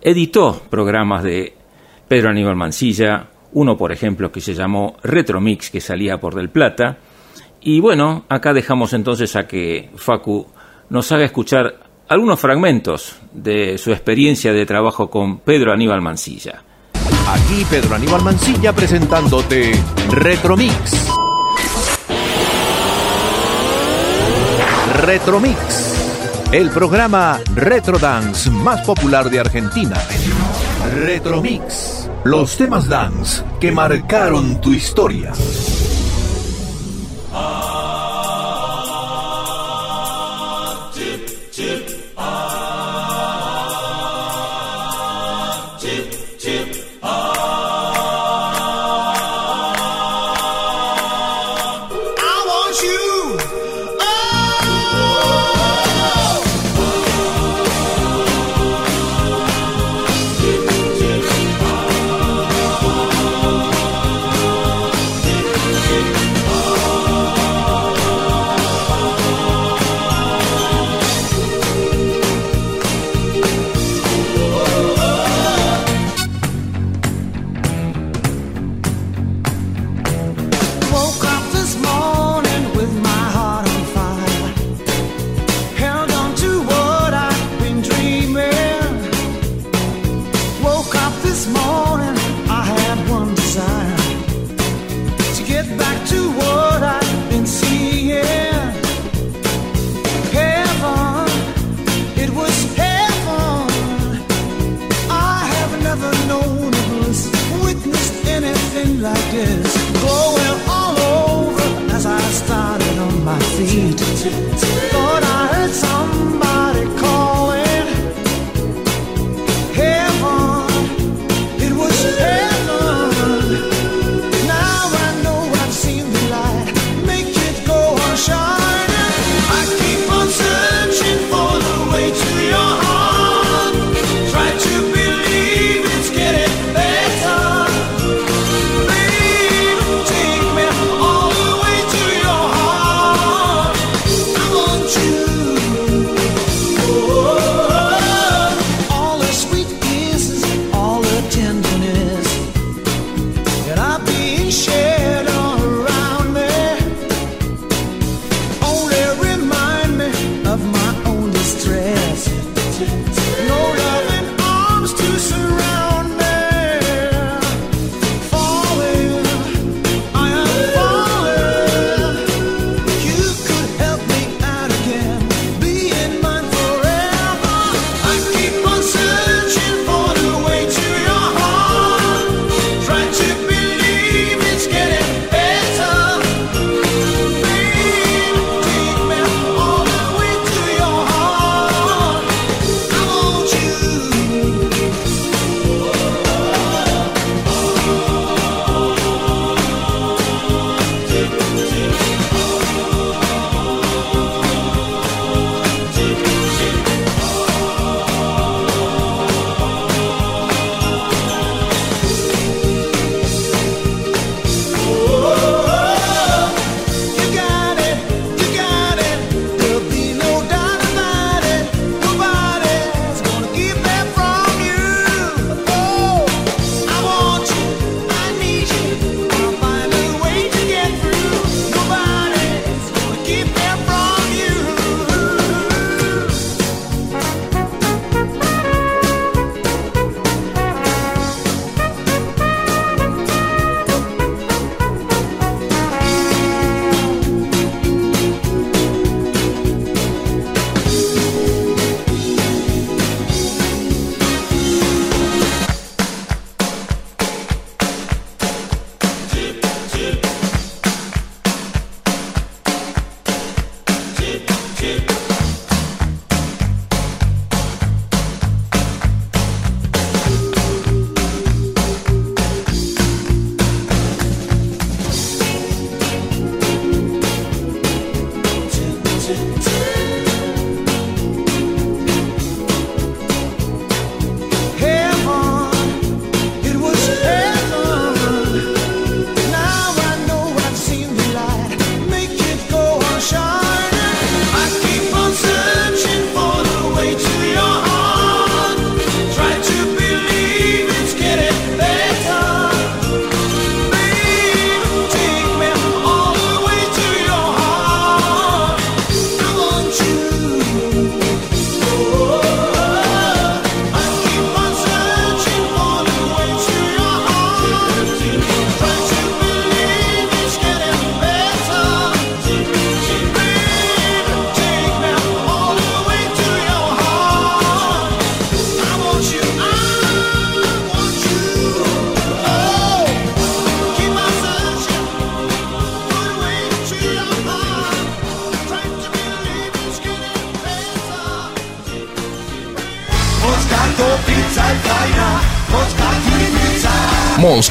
editó programas de Pedro Aníbal Mancilla, uno por ejemplo que se llamó Retromix que salía por Del Plata. Y bueno, acá dejamos entonces a que Facu nos haga escuchar algunos fragmentos de su experiencia de trabajo con Pedro Aníbal Mancilla. Aquí Pedro Aníbal Mancilla presentándote Retromix. Retromix, el programa Retro Dance más popular de Argentina. Retromix, los temas dance que marcaron tu historia.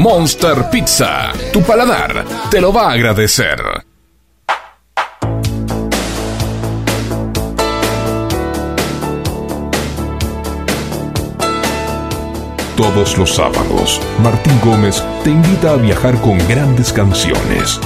Monster Pizza. Tu paladar te lo va a agradecer. Todos los sábados, Martín Gómez te invita a viajar con grandes canciones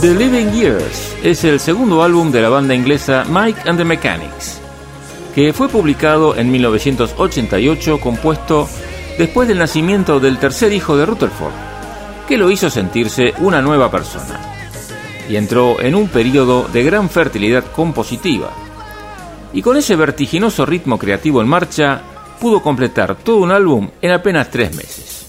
The Living Years es el segundo álbum de la banda inglesa Mike and the Mechanics, que fue publicado en 1988, compuesto después del nacimiento del tercer hijo de Rutherford, que lo hizo sentirse una nueva persona, y entró en un periodo de gran fertilidad compositiva. Y con ese vertiginoso ritmo creativo en marcha, pudo completar todo un álbum en apenas tres meses.